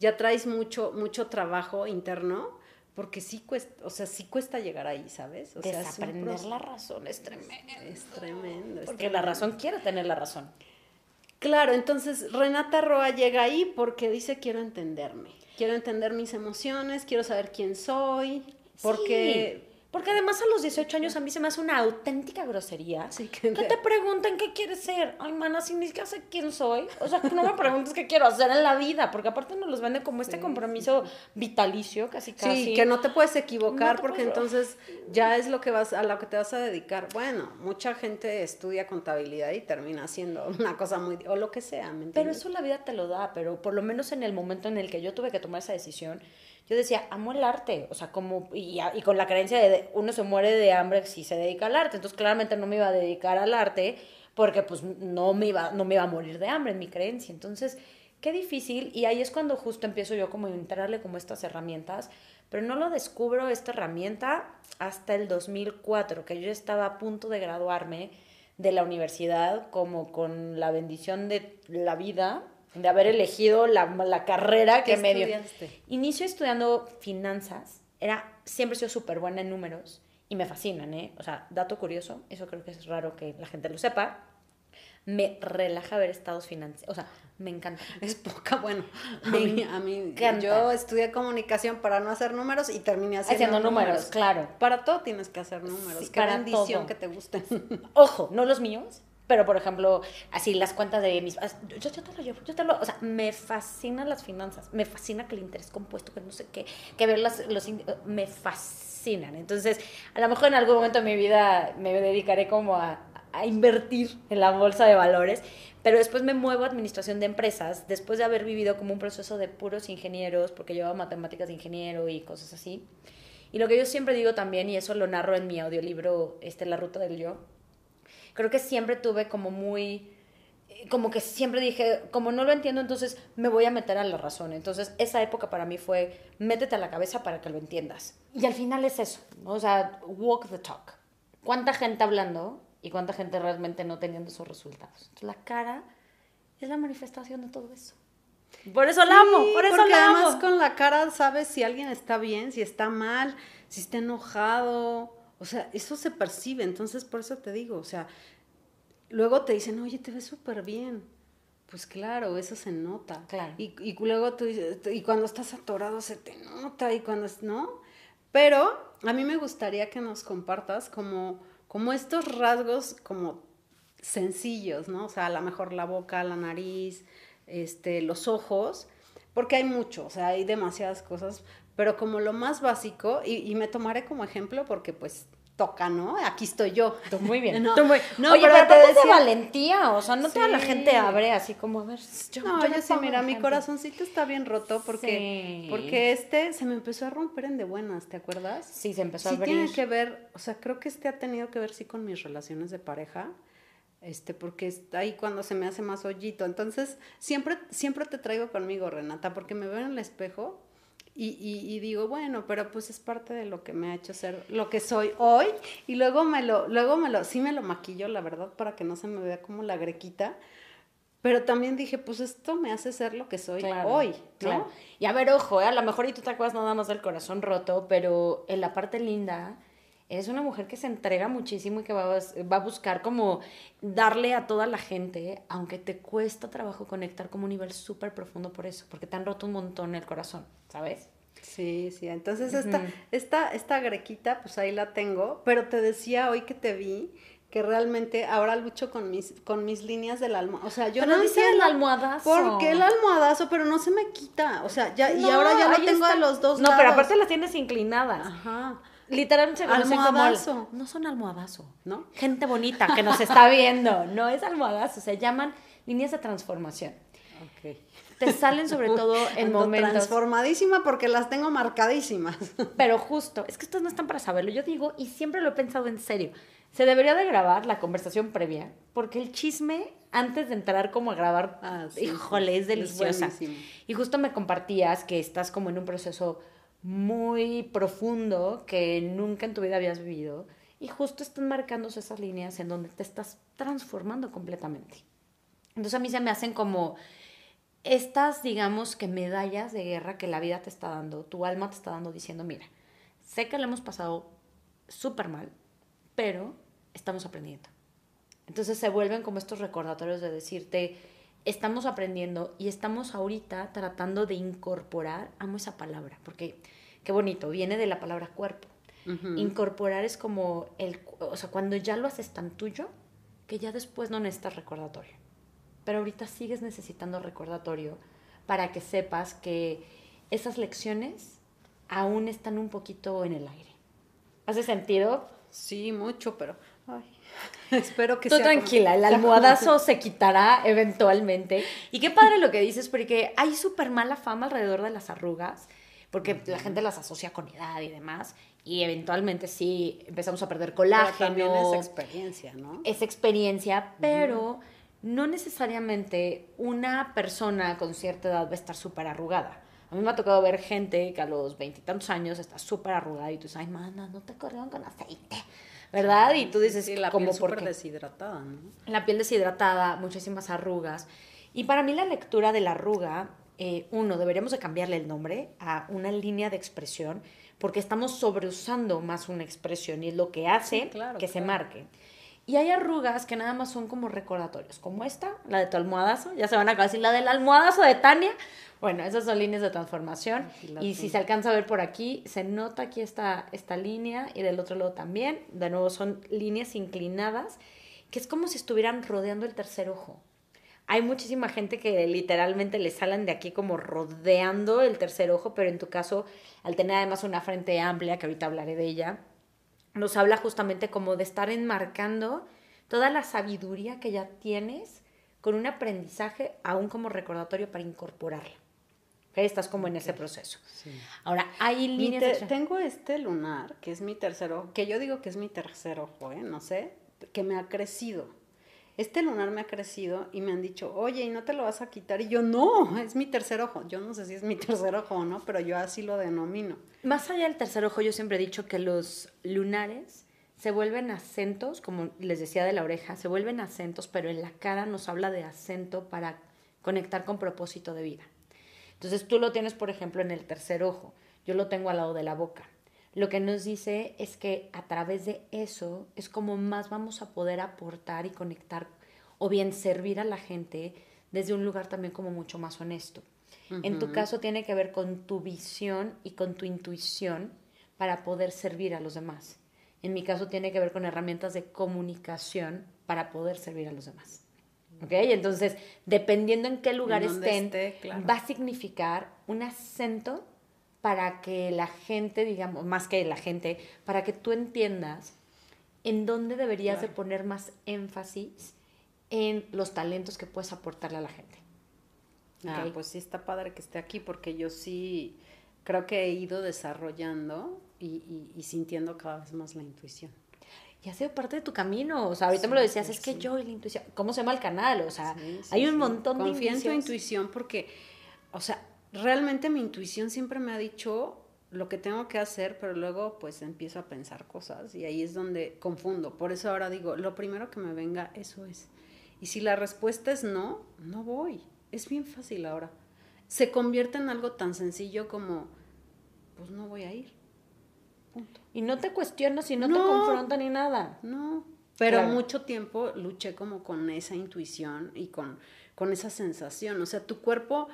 Speaker 1: ya traes mucho, mucho trabajo interno porque sí cuesta, o sea, sí cuesta llegar ahí, ¿sabes? O
Speaker 2: sea, Desaprender la razón es tremendo.
Speaker 1: Es, tremendo.
Speaker 2: porque la razón quiere tener la razón.
Speaker 1: Claro, entonces Renata Roa llega ahí porque dice quiero entenderme, quiero entender mis emociones, quiero saber quién soy, porque...
Speaker 2: Porque además a los 18 años a mí se me hace una auténtica grosería.
Speaker 1: Sí,
Speaker 2: que,
Speaker 1: que-
Speaker 2: te pregunten qué quieres ser. Ay, mana, si ni siquiera sé quién soy. O sea, que no me preguntes qué quiero hacer en la vida. Porque aparte nos los venden como este
Speaker 1: Sí,
Speaker 2: compromiso vitalicio, casi casi.
Speaker 1: Sí, que no te puedes equivocar
Speaker 2: No te
Speaker 1: porque
Speaker 2: puedes-
Speaker 1: entonces ya es lo que vas a lo que te vas a dedicar. Bueno, mucha gente estudia contabilidad y termina haciendo una cosa muy o lo que sea, ¿me
Speaker 2: Pero
Speaker 1: entiendes?
Speaker 2: eso la vida te lo da, pero por lo menos en el momento en el que yo tuve que tomar esa decisión, yo decía, amo el arte, o sea, como, y, y con la creencia de, de uno se muere de hambre si se dedica al arte, entonces claramente no me iba a dedicar al arte porque pues no me iba, no me iba a morir de hambre en mi creencia, entonces, qué difícil, y ahí es cuando justo empiezo yo como a entrarle como estas herramientas, pero no lo descubro esta herramienta hasta el 2004, que yo estaba a punto de graduarme de la universidad como con la bendición de la vida, de haber elegido la, la carrera que
Speaker 1: ¿Qué
Speaker 2: me dio. Inicio estudiando finanzas, era, siempre he sido súper buena en números y me fascinan, ¿eh? O sea, dato curioso, eso creo que es raro que la gente lo sepa, me relaja ver estados financieros, o sea, me encanta.
Speaker 1: Es poca, bueno, a
Speaker 2: Me
Speaker 1: mí, a mí yo estudié comunicación para no hacer números y terminé haciendo,
Speaker 2: Haciendo números, claro.
Speaker 1: Para todo tienes que hacer números.
Speaker 2: Sí,
Speaker 1: Qué bendición
Speaker 2: todo.
Speaker 1: que te gusten.
Speaker 2: Ojo, no los míos, pero por ejemplo, así las cuentas de mis... Yo, yo te lo llevo, yo te lo... O sea, me fascinan las finanzas, me fascina que el interés compuesto, que no sé qué, que ver las, los... Me fascinan. Entonces, a lo mejor en algún momento de mi vida me dedicaré como a, a invertir en la bolsa de valores, pero después me muevo a administración de empresas, después de haber vivido como un proceso de puros ingenieros, porque llevaba matemáticas de ingeniero y cosas así. Y lo que yo siempre digo también, y eso lo narro en mi audiolibro, este, La Ruta del Yo, creo que siempre tuve como muy, eh, como que siempre dije, como no lo entiendo, entonces me voy a meter a la razón. Entonces esa época para mí fue, métete a la cabeza para que lo entiendas. Y al final es eso, ¿no? o sea, walk the talk. ¿Cuánta gente hablando y cuánta gente realmente no teniendo esos resultados? Entonces la cara es la manifestación de todo eso. Por eso la amo,
Speaker 1: Sí,
Speaker 2: por eso
Speaker 1: porque
Speaker 2: la
Speaker 1: además
Speaker 2: amo.
Speaker 1: con la cara sabes si alguien está bien, si está mal, si está enojado. O sea, eso se percibe. Entonces, por eso te digo, o sea, luego te dicen, oye, te ves súper bien. Pues claro, eso se nota.
Speaker 2: Claro.
Speaker 1: Y, y luego tú dices, y cuando estás atorado se te nota, y cuando es, ¿no? Pero a mí me gustaría que nos compartas como, como estos rasgos como sencillos, ¿no? O sea, a lo mejor la boca, la nariz, este, los ojos, porque hay mucho, o sea, hay demasiadas cosas, pero como lo más básico, y, y me tomaré como ejemplo porque pues toca, ¿no? Aquí estoy yo.
Speaker 2: Muy bien.
Speaker 1: No,
Speaker 2: tú muy...
Speaker 1: no,
Speaker 2: Oye,
Speaker 1: pero
Speaker 2: pero,
Speaker 1: te
Speaker 2: es de
Speaker 1: decía-
Speaker 2: valentía, o sea, no toda la gente abre así como, a ver, yo,
Speaker 1: No,
Speaker 2: yo
Speaker 1: yo, sí, mira, mi corazoncito está bien roto porque,
Speaker 2: Sí.
Speaker 1: porque este se me empezó a romper en de buenas, ¿te acuerdas?
Speaker 2: Sí, se empezó
Speaker 1: sí
Speaker 2: a abrir.
Speaker 1: tiene que ver, o sea, creo que este ha tenido que ver sí con mis relaciones de pareja, este, porque es ahí cuando se me hace más hoyito. Entonces, siempre, siempre te traigo conmigo, Renata, porque me veo en el espejo y, y, y digo, bueno, pero pues es parte de lo que me ha hecho ser lo que soy hoy. Y luego me lo, luego me lo, sí me lo maquillo, la verdad, para que no se me vea como la grequita. Pero también dije, pues esto me hace ser lo que soy
Speaker 2: Claro,
Speaker 1: hoy, ¿no?
Speaker 2: claro. Y a ver, ojo, ¿eh? a lo mejor y tú te acuerdas nada más del corazón roto, pero en la parte linda, eres una mujer que se entrega muchísimo y que va a, va a buscar como darle a toda la gente, aunque te cuesta trabajo conectar como un nivel súper profundo por eso, porque te han roto un montón el corazón, ¿sabes?
Speaker 1: Sí, sí. Entonces esta, esta, esta grequita, pues ahí la tengo. Pero te decía hoy que te vi que realmente ahora lucho con mis, con mis líneas del alma. O sea, yo
Speaker 2: Pero
Speaker 1: no
Speaker 2: dices el almohadazo.
Speaker 1: ¿Por qué el almohadazo? Pero no se me quita. O sea, ya, y ahora ya lo tengo
Speaker 2: está.
Speaker 1: a los dos
Speaker 2: No,
Speaker 1: lados.
Speaker 2: pero aparte las tienes inclinadas.
Speaker 1: Ajá.
Speaker 2: Literalmente se como el- no son almohadazo.
Speaker 1: ¿No?
Speaker 2: Gente bonita que nos está viendo. No es almohadazo. Se llaman líneas de transformación.
Speaker 1: Ok.
Speaker 2: Te salen sobre todo en
Speaker 1: Ando
Speaker 2: momentos.
Speaker 1: transformadísimas porque las tengo marcadísimas.
Speaker 2: Pero justo, es que ustedes no están para saberlo. Yo digo, y siempre lo he pensado en serio. Se debería de grabar la conversación previa, porque el chisme, antes de entrar como a grabar,
Speaker 1: Ah, sí,
Speaker 2: híjole, es deliciosa. y justo me compartías que estás como en un proceso muy profundo que nunca en tu vida habías vivido. Y justo están marcándose esas líneas en donde te estás transformando completamente. Entonces a mí se me hacen como estas, digamos, que medallas de guerra que la vida te está dando, tu alma te está dando diciendo, mira, sé que lo hemos pasado súper mal, pero estamos aprendiendo. Entonces se vuelven como estos recordatorios de decirte, estamos aprendiendo y estamos ahorita tratando de incorporar, amo esa palabra, porque qué bonito, viene de la palabra cuerpo. Incorporar es como el, o sea, cuando ya lo haces tan tuyo, que ya después no necesitas recordatorio. Pero ahorita sigues necesitando recordatorio para que sepas que esas lecciones aún están un poquito en el aire. ¿Hace sentido?
Speaker 1: Sí, mucho, pero ay, espero que
Speaker 2: Tú tranquila, el almohadazo se quitará eventualmente. Y qué padre lo que dices, porque hay súper mala fama alrededor de las arrugas, porque la gente las asocia con edad y demás, y eventualmente sí empezamos a perder colágeno. Pero
Speaker 1: también es experiencia, ¿no?
Speaker 2: Es experiencia, pero no necesariamente una persona con cierta edad va a estar súper arrugada. A mí me ha tocado ver gente que a los veintitantos años está súper arrugada y tú dices, ay, mana, no te corrieron con aceite, ¿verdad? Y tú dices,
Speaker 1: sí, la como piel súper deshidratada, ¿no?
Speaker 2: La piel deshidratada, muchísimas arrugas. Y para mí la lectura de la arruga, eh, uno, deberíamos de cambiarle el nombre a una línea de expresión, porque estamos sobreusando más una expresión y es lo que hace que se marque. Y hay arrugas que nada más son como recordatorios, como esta, la de tu almohadazo, ya se van a acabar la del almohadazo de Tania, bueno, esas son líneas de transformación. Y si se alcanza a ver por aquí, se nota aquí esta, esta línea y del otro lado también. De nuevo, son líneas inclinadas, que es como si estuvieran rodeando el tercer ojo. Hay muchísima gente que literalmente le salen de aquí como rodeando el tercer ojo, pero en tu caso, al tener además una frente amplia, que ahorita hablaré de ella, nos habla justamente como de estar enmarcando toda la sabiduría que ya tienes con un aprendizaje aún como recordatorio para incorporarla. Estás como en ese proceso. Ahora, hay líneas...
Speaker 1: Tengo este lunar, que es mi tercer ojo, que yo digo que es mi tercer ojo, ¿eh? No sé, que me ha crecido. Este lunar me ha crecido y me han dicho, oye, ¿y no te lo vas a quitar? Y yo, no, es mi tercer ojo. Yo no sé si es mi tercer ojo o no, pero yo así lo denomino.
Speaker 2: Más allá del tercer ojo, yo siempre he dicho que los lunares se vuelven acentos, como les decía de la oreja, se vuelven acentos, pero en la cara nos habla de acento para conectar con propósito de vida. Entonces tú lo tienes, por ejemplo, en el tercer ojo, yo lo tengo al lado de la boca. Lo que nos dice es que a través de eso es como más vamos a poder aportar y conectar o bien servir a la gente desde un lugar también como mucho más honesto. En tu caso tiene que ver con tu visión y con tu intuición para poder servir a los demás. En mi caso tiene que ver con herramientas de comunicación para poder servir a los demás. ¿Ok? Entonces, dependiendo en qué lugar estén, va a significar un acento para que la gente, digamos, más que la gente, para que tú entiendas en dónde deberías de poner más énfasis en los talentos que puedes aportarle a la gente.
Speaker 1: Ah, pues sí está padre que esté aquí porque yo sí creo que he ido desarrollando y sintiendo cada vez más la intuición
Speaker 2: y ha sido parte de tu camino. O sea, ahorita me lo decías, es que yo y la intuición, ¿cómo se llama el canal? O sea, hay un montón de
Speaker 1: Confía en tu intuición porque, o sea, realmente mi intuición siempre me ha dicho lo que tengo que hacer, pero luego pues empiezo a pensar cosas y ahí es donde confundo. Por eso ahora digo, lo primero que me venga, eso es. Y si la respuesta es no, no voy. Es bien fácil ahora. Se convierte en algo tan sencillo como, pues no voy a ir.
Speaker 2: Y no te cuestionas y no, te confronta ni nada.
Speaker 1: No. Pero mucho tiempo luché como con esa intuición y con, con esa sensación. O sea, tu cuerpo,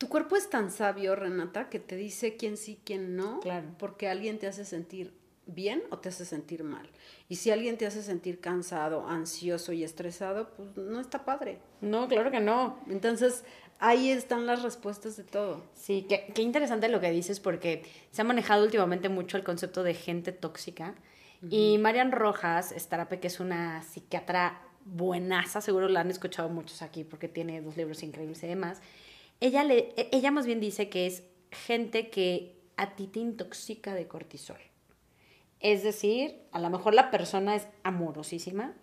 Speaker 1: tu cuerpo es tan sabio, Renata, que te dice quién sí, quién no.
Speaker 2: Claro.
Speaker 1: Porque alguien te hace sentir bien o te hace sentir mal. Y si alguien te hace sentir cansado, ansioso y estresado, pues no está padre.
Speaker 2: No, claro que no.
Speaker 1: Entonces, ahí están las respuestas de todo.
Speaker 2: Sí, qué, interesante lo que dices porque se ha manejado últimamente mucho el concepto de gente tóxica. Y Marian Rojas, Estarape, que es una psiquiatra buenaza, seguro la han escuchado muchos aquí porque tiene dos libros increíbles y demás. Ella, le, e, ella más bien dice que es gente que a ti te intoxica de cortisol. Es decir, a lo mejor la persona es amorosísima,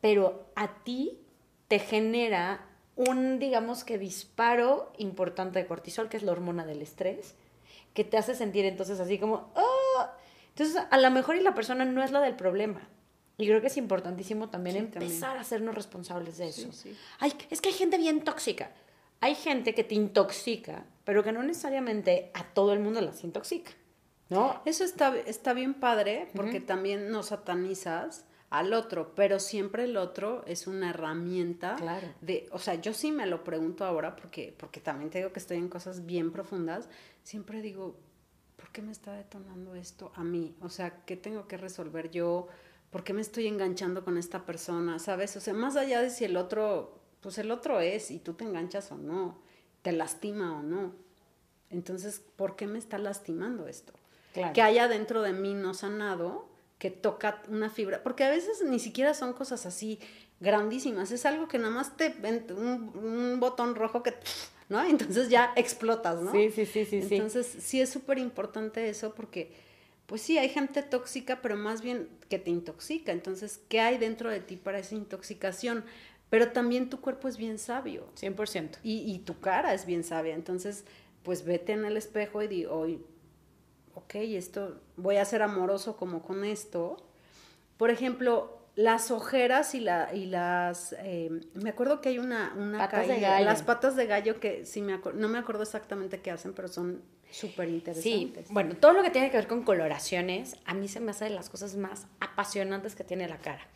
Speaker 2: pero a ti te genera un, digamos que, disparo importante de cortisol, que es la hormona del estrés, que te hace sentir entonces así como, ¡ah! Entonces, a lo mejor y la persona no es la del problema. Y creo que es importantísimo también empezar a hacernos responsables de eso. Ay, es que hay gente bien tóxica. Hay gente que te intoxica, pero que no necesariamente a todo el mundo las intoxica. ¿No?
Speaker 1: Eso está, está bien padre porque también no satanizas al otro, pero siempre el otro es una herramienta
Speaker 2: claro.
Speaker 1: de, o sea, yo sí me lo pregunto ahora porque, porque también te digo que estoy en cosas bien profundas, siempre digo, ¿por ¿por qué me está detonando esto a mí? O sea, ¿qué tengo que resolver yo? ¿Por qué me estoy enganchando con esta persona? ¿Sabes? O sea, más allá de si el otro, pues el otro es y tú te enganchas o no, te lastima o no. Entonces, ¿por qué me está lastimando esto? Que haya dentro de mí no sanado, que toca una fibra, porque a veces ni siquiera son cosas así grandísimas, es algo que nada más te, un, un botón rojo que, ¿no? Entonces ya explotas, ¿no?
Speaker 2: Sí, sí, sí, sí.
Speaker 1: Entonces sí es súper importante eso porque, pues sí, hay gente tóxica, pero más bien que te intoxica. Entonces, ¿qué hay dentro de ti para esa intoxicación? Pero también tu cuerpo es bien sabio.
Speaker 2: 100%.
Speaker 1: Y, y tu cara es bien sabia. Entonces, pues vete en el espejo y di, hoy, ok, esto, voy a ser amoroso como con esto. Por ejemplo, las ojeras y, la, y las... Eh, me acuerdo que hay una, una
Speaker 2: patas de gallo.
Speaker 1: Las patas de gallo que sí me no me acuerdo exactamente qué hacen, pero son súper interesantes.
Speaker 2: Sí, bueno, todo lo que tiene que ver con coloraciones, a mí se me hace de las cosas más apasionantes que tiene la cara.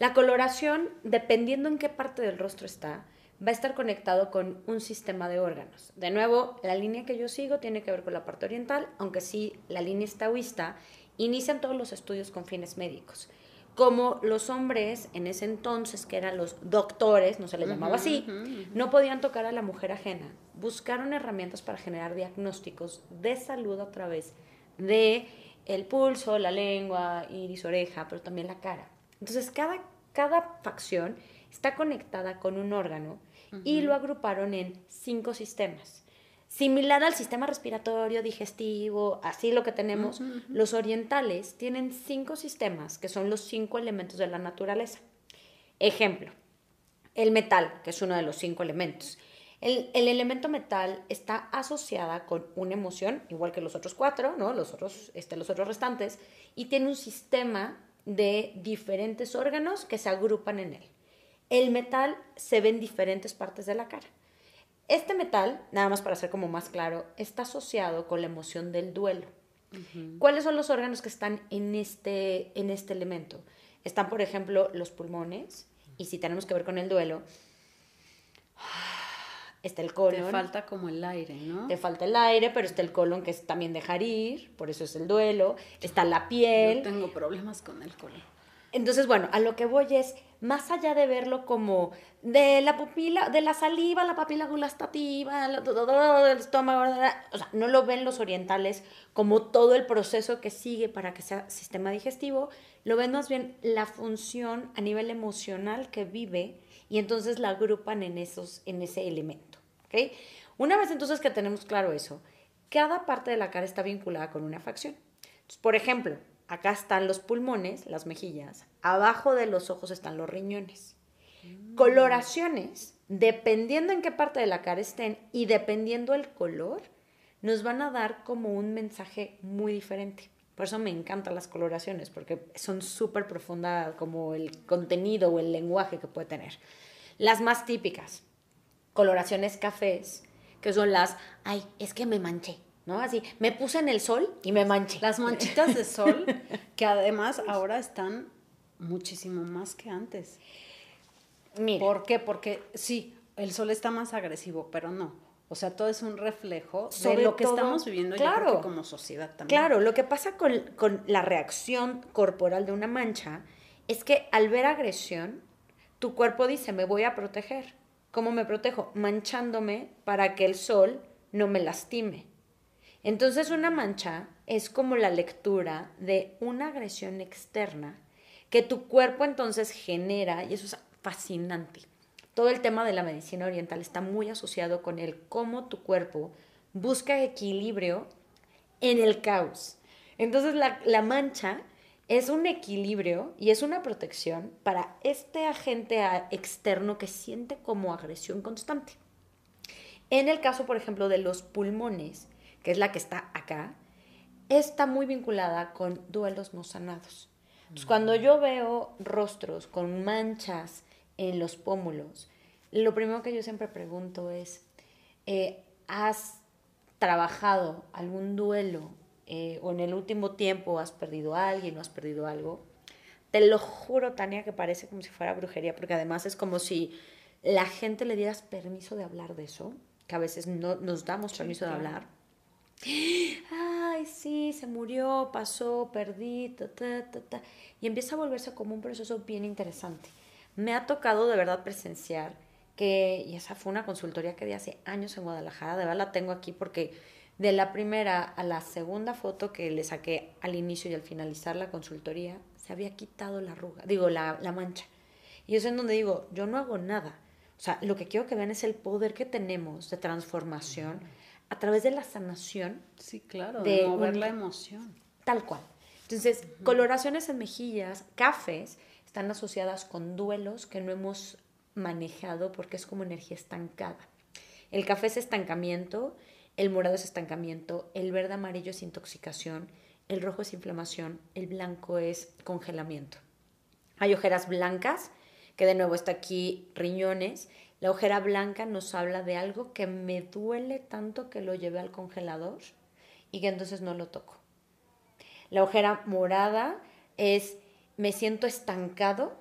Speaker 2: La coloración, dependiendo en qué parte del rostro está, va a estar conectado con un sistema de órganos. De nuevo, la línea que yo sigo tiene que ver con la parte oriental, aunque sí la línea taoísta inician todos los estudios con fines médicos. Como los hombres en ese entonces, que eran los doctores, no se les llamaba así, no podían tocar a la mujer ajena, buscaron herramientas para generar diagnósticos de salud a través de el pulso, la lengua, iris, oreja, pero también la cara. Entonces, cada, cada facción está conectada con un órgano y lo agruparon en cinco sistemas. Similar al sistema respiratorio, digestivo, así lo que tenemos, los orientales tienen cinco sistemas que son los cinco elementos de la naturaleza. Ejemplo, el metal, que es uno de los cinco elementos. El, elemento metal está asociada con una emoción, igual que los otros cuatro, ¿no? los, otros, este, los otros restantes, y tiene un sistema de diferentes órganos que se agrupan en él. El metal se ve en diferentes partes de la cara. Este metal, nada más para ser como más claro, está asociado con la emoción del duelo. ¿Cuáles son los órganos que están en este, en este elemento? Están, por ejemplo, los pulmones, y si tenemos que ver con el duelo, está el colon.
Speaker 1: Te falta como el aire, ¿no?
Speaker 2: Te falta el aire, pero está el colon que es también dejar ir, por eso es el duelo. Está la piel.
Speaker 1: Yo tengo problemas con el colon.
Speaker 2: Entonces, bueno, a lo que voy es, más allá de verlo como de la pupila, de la saliva, la papila gustativa, el estómago, o sea, no lo ven los orientales como todo el proceso que sigue para que sea sistema digestivo, lo ven más bien la función a nivel emocional que vive y entonces la agrupan en, esos, en ese elemento. Una vez entonces que tenemos claro eso, cada parte de la cara está vinculada con una facción. Entonces, por ejemplo, acá están los pulmones, las mejillas, abajo de los ojos están los riñones. Mm. Coloraciones, dependiendo en qué parte de la cara estén y dependiendo el color, nos van a dar como un mensaje muy diferente. Por eso me encantan las coloraciones, porque son súper profundas como el contenido o el lenguaje que puede tener. Las más típicas, coloraciones cafés, que son las, ay, es que me manché, ¿no? Así, me puse en el sol y me manché.
Speaker 1: Las manchitas de sol, que además ahora están muchísimo más que antes. ¿Por qué? Porque sí, el sol está más agresivo, pero no. O sea, todo es un reflejo de lo que estamos viviendo claro, como sociedad también.
Speaker 2: Claro, lo que pasa con, con la reacción corporal de una mancha es que al ver agresión, tu cuerpo dice, me voy a proteger. ¿Cómo me protejo? Manchándome para que el sol no me lastime. Entonces una mancha es como la lectura de una agresión externa que tu cuerpo entonces genera y eso es fascinante. Todo el tema de la medicina oriental está muy asociado con el cómo tu cuerpo busca equilibrio en el caos. Entonces la, la mancha es un equilibrio y es una protección para este agente externo que siente como agresión constante. En el caso, por ejemplo, de los pulmones, que es la que está acá, está muy vinculada con duelos no sanados. Entonces, cuando yo veo rostros con manchas en los pómulos, lo primero que yo siempre pregunto es, eh, ¿has trabajado algún duelo eh, o en el último tiempo has perdido a alguien o has perdido algo? Te lo juro, Tania, que parece como si fuera brujería, porque además es como si la gente le dieras permiso de hablar de eso, que a veces no nos damos permiso de hablar ay, sí, se murió, pasó, perdí, ta, ta, ta, ta. Y empieza a volverse como un proceso bien interesante. Me ha tocado de verdad presenciar que, y esa fue una consultoría que di hace años en Guadalajara, de verdad la tengo aquí porque de la primera a la segunda foto que le saqué al inicio y al finalizar la consultoría, se había quitado la arruga, digo, la, la mancha. Y es en donde digo, yo no hago nada. O sea, lo que quiero que vean es el poder que tenemos de transformación a través de la sanación.
Speaker 1: Sí, claro, de, mover la emoción.
Speaker 2: Tal cual. Entonces, coloraciones en mejillas, cafés, están asociadas con duelos que no hemos manejado porque es como energía estancada. El café es estancamiento, el morado es estancamiento, el verde amarillo es intoxicación, el rojo es inflamación, el blanco es congelamiento. Hay ojeras blancas, que de nuevo está aquí riñones. La ojera blanca nos habla de algo que me duele tanto que lo llevé al congelador y que entonces no lo toco. La ojera morada es me siento estancado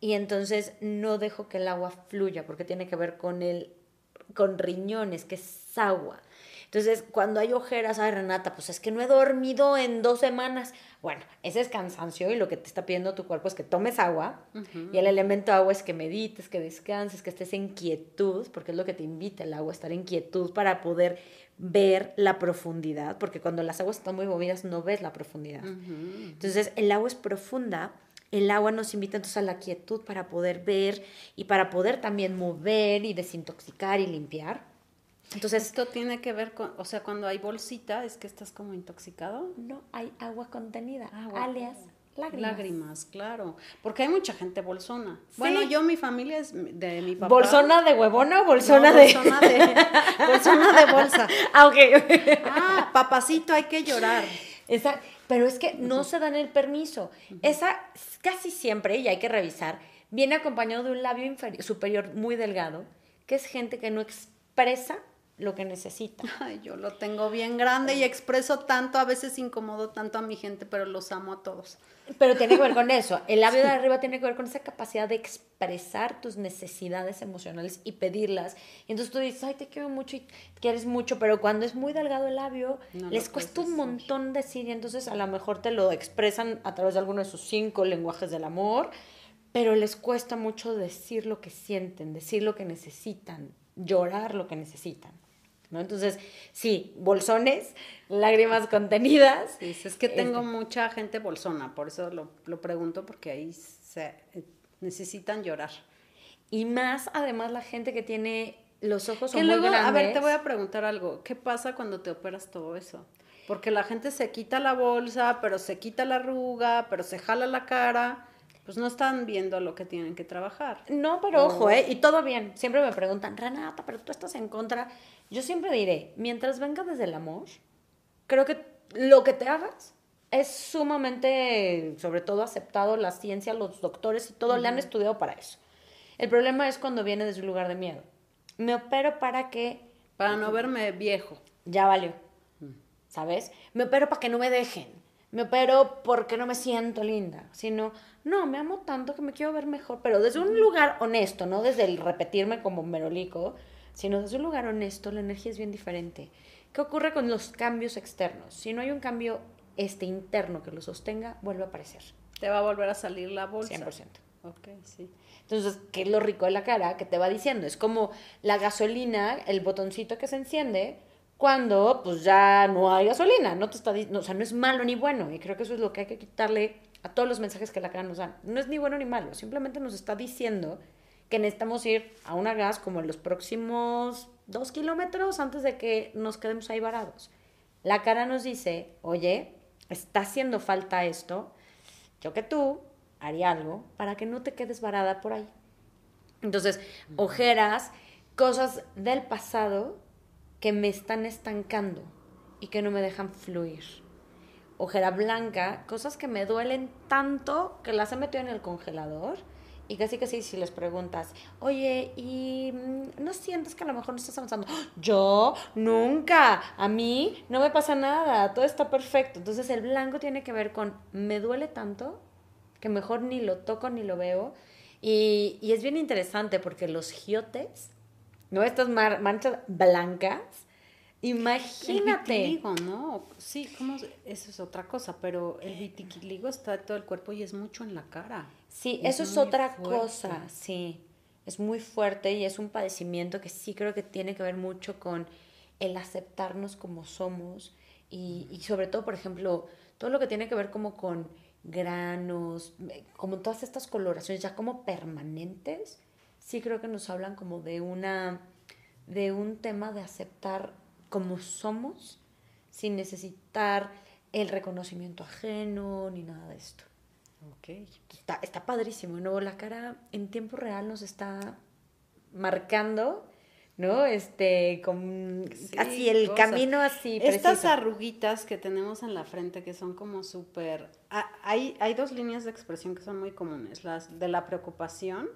Speaker 2: y entonces no dejo que el agua fluya porque tiene que ver con el con riñones, que es agua. Entonces, cuando hay ojeras, ay Renata, pues es que no he dormido en dos semanas. Bueno, ese es cansancio y lo que te está pidiendo tu cuerpo es que tomes agua y el elemento agua es que medites, que descanses, que estés en quietud, porque es lo que te invita el agua, estar en quietud para poder ver la profundidad, porque cuando las aguas están muy movidas no ves la profundidad. Entonces, el agua es profunda el agua nos invita entonces a la quietud para poder ver y para poder también mover y desintoxicar y limpiar.
Speaker 1: Entonces, esto tiene que ver con, o sea, cuando hay bolsita, es que estás como intoxicado.
Speaker 2: No, hay agua contenida, alias lágrimas.
Speaker 1: Lágrimas, claro. Porque hay mucha gente bolsona. Bueno, yo, mi familia es de mi papá.
Speaker 2: ¿Bolsona de huevona o bolsona de...?
Speaker 1: Bolsona de, bolsona de bolsa.
Speaker 2: Ah, ok.
Speaker 1: ah, papacito, hay que llorar.
Speaker 2: Esa, pero es que no se dan el permiso. Esa casi siempre, y hay que revisar, viene acompañado de un labio superior muy delgado, que es gente que no expresa lo que necesita.
Speaker 1: Ay, yo lo tengo bien grande y expreso tanto, a veces incomodo tanto a mi gente, pero los amo a todos.
Speaker 2: Pero tiene que ver con eso. El labio de arriba tiene que ver con esa capacidad de expresar tus necesidades emocionales y pedirlas. Y entonces tú dices, ay, te quiero mucho y quieres mucho, pero cuando es muy delgado el labio, les cuesta un montón decir y entonces a lo mejor te lo expresan a través de alguno de sus cinco lenguajes del amor, pero les cuesta mucho decir lo que sienten, decir lo que necesitan, llorar lo que necesitan. Entonces, sí, bolsones, lágrimas contenidas.
Speaker 1: Sí, es que tengo este. mucha gente bolsona, por eso lo, pregunto, porque ahí se, necesitan llorar.
Speaker 2: Y más, además, la gente que tiene los ojos
Speaker 1: son muy grandes. A ver, te voy a preguntar algo. ¿Qué pasa cuando te operas todo eso? Porque la gente se quita la bolsa, pero se quita la arruga, pero se jala la cara pues no están viendo lo que tienen que trabajar.
Speaker 2: No, pero ojo, ¿eh? Y todo bien. Siempre me preguntan, Renata, pero tú estás en contra. Yo siempre diré, mientras venga desde el amor, creo que lo que te hagas es sumamente, sobre todo, aceptado. La ciencia, los doctores y todo le han estudiado para eso. El problema es cuando viene desde un lugar de miedo. Me opero para que...
Speaker 1: Para no verme viejo.
Speaker 2: Ya valió. ¿Sabes? Me opero para que no me dejen. Me opero porque no me siento linda. Sino no, me amo tanto que me quiero ver mejor, pero desde un lugar honesto, no desde el repetirme como merolico, sino desde un lugar honesto, la energía es bien diferente. ¿Qué ocurre con los cambios externos? Si no hay un cambio este interno que lo sostenga, vuelve a aparecer.
Speaker 1: Te va a volver a salir la bolsa.
Speaker 2: 100%.
Speaker 1: Ok, sí.
Speaker 2: Entonces, ¿qué es lo rico de la cara que te va diciendo? Es como la gasolina, el botoncito que se enciende cuando pues ya no hay gasolina, no te está, o sea, no es malo ni bueno y creo que eso es lo que hay que quitarle a todos los mensajes que la cara nos dan. No es ni bueno ni malo, simplemente nos está diciendo que necesitamos ir a una gas como en los próximos dos kilómetros antes de que nos quedemos ahí varados. La cara nos dice, oye, está haciendo falta esto, yo que tú haría algo para que no te quedes varada por ahí. Entonces, ojeras, cosas del pasado que me están estancando y que no me dejan fluir ojera blanca, cosas que me duelen tanto que las he metido en el congelador. Y casi sí, si les preguntas, oye, ¿y mm, no sientes que a lo mejor no estás avanzando? Yo nunca, a mí no me pasa nada, todo está perfecto. Entonces el blanco tiene que ver con, me duele tanto que mejor ni lo toco ni lo veo. Y, y es bien interesante porque los giotes, ¿no? Estas manchas blancas, Imagínate.
Speaker 1: El ¿no? Sí, ¿cómo? eso es otra cosa, pero el vitiligo está en todo el cuerpo y es mucho en la cara.
Speaker 2: Sí, eso es otra cosa, sí. Es muy fuerte y es un padecimiento que sí creo que tiene que ver mucho con el aceptarnos como somos y, y sobre todo, por ejemplo, todo lo que tiene que ver como con granos, como todas estas coloraciones ya como permanentes, sí creo que nos hablan como de una de un tema de aceptar como somos sin necesitar el reconocimiento ajeno ni nada de esto.
Speaker 1: Ok.
Speaker 2: Está, está padrísimo, ¿no? La cara en tiempo real nos está marcando ¿no? Este, con así el camino así.
Speaker 1: Estas arruguitas que tenemos en la frente que son como súper... hay, hay dos líneas de expresión que son muy comunes, las de la preocupación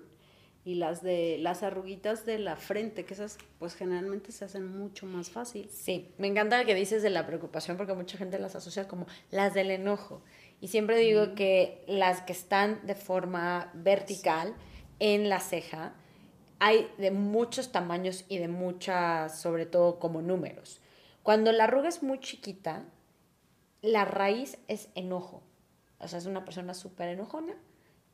Speaker 1: y las de las arruguitas de la frente, que esas pues generalmente se hacen mucho más fácil.
Speaker 2: Sí, me encanta lo que dices de la preocupación porque mucha gente las asocia como las del enojo. Y siempre digo que las que están de forma vertical en la ceja, hay de muchos tamaños y de muchas, sobre todo como números. Cuando la arruga es muy chiquita, la raíz es enojo. O sea, es una persona súper enojona.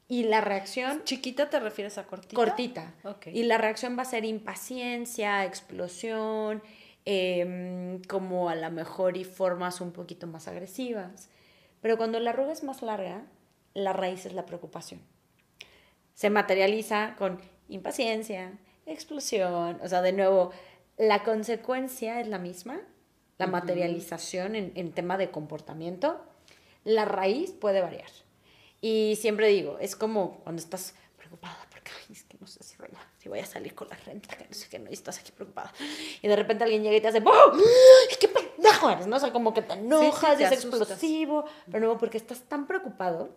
Speaker 2: Y la reacción...
Speaker 1: ¿Chiquita te refieres a cortita?
Speaker 2: Cortita. Y la reacción va a ser impaciencia, explosión, em, como a lo mejor y formas un poquito más agresivas. Pero cuando la arruga es más larga, la raíz es la preocupación. Se materializa con impaciencia, explosión, o sea, de nuevo, la consecuencia es la misma, la materialización en, en, tema de comportamiento, la raíz puede variar. Y siempre digo, es como cuando estás preocupada porque es que no sé si voy, a, si voy a salir con la renta, que no sé qué, no, y estás aquí preocupada. Y de repente alguien llega y te hace, ¡Bum! ¡Qué pendejo eres! ¿no? O sea, como que te enojas, es explosivo, pero no, porque estás tan preocupado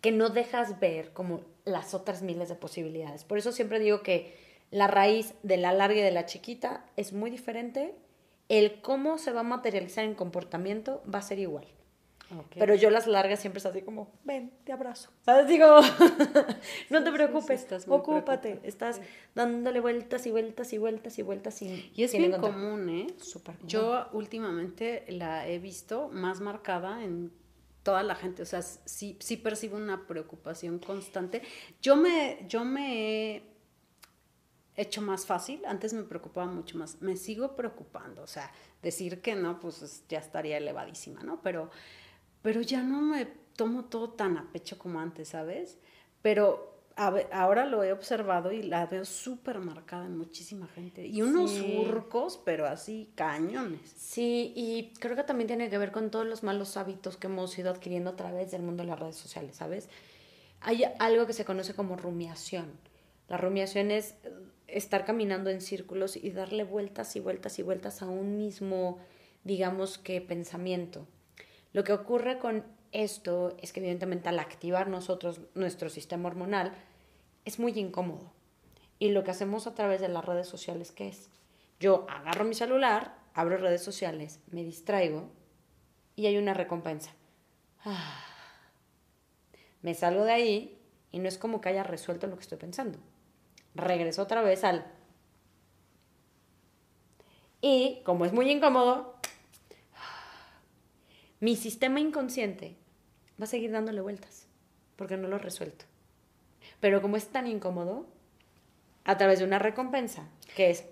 Speaker 2: que no dejas ver como las otras miles de posibilidades. Por eso siempre digo que la raíz de la larga y de la chiquita es muy diferente. El cómo se va a materializar en comportamiento va a ser igual. Pero yo las largas siempre es así como, ven, te abrazo. ¿Sabes? Digo, no te preocupes, ocúpate. Estás dándole vueltas y vueltas y vueltas y vueltas.
Speaker 1: y es bien común, ¿eh? Súper común. Yo últimamente la he visto más marcada en toda la gente, o sea, sí, sí percibo una preocupación constante. Yo me, yo me he hecho más fácil, antes me preocupaba mucho más, me sigo preocupando, o sea, decir que no, pues ya estaría elevadísima, ¿no? Pero, pero ya no me tomo todo tan a pecho como antes, ¿sabes? Pero ahora lo he observado y la veo súper marcada en muchísima gente. Y unos surcos, pero así cañones.
Speaker 2: Sí, y creo que también tiene que ver con todos los malos hábitos que hemos ido adquiriendo a través del mundo de las redes sociales, ¿sabes? Hay algo que se conoce como rumiación. La rumiación es estar caminando en círculos y darle vueltas y vueltas y vueltas a un mismo, digamos que, pensamiento. Lo que ocurre con esto es que evidentemente al activar nosotros nuestro sistema hormonal es muy incómodo. Y lo que hacemos a través de las redes sociales, ¿qué es? Yo agarro mi celular, abro redes sociales, me distraigo y hay una recompensa. Ah. Me salgo de ahí y no es como que haya resuelto lo que estoy pensando. Regreso otra vez al... Y como es muy incómodo, mi sistema inconsciente va a seguir dándole vueltas, porque no lo he resuelto. Pero como es tan incómodo, a través de una recompensa, que es...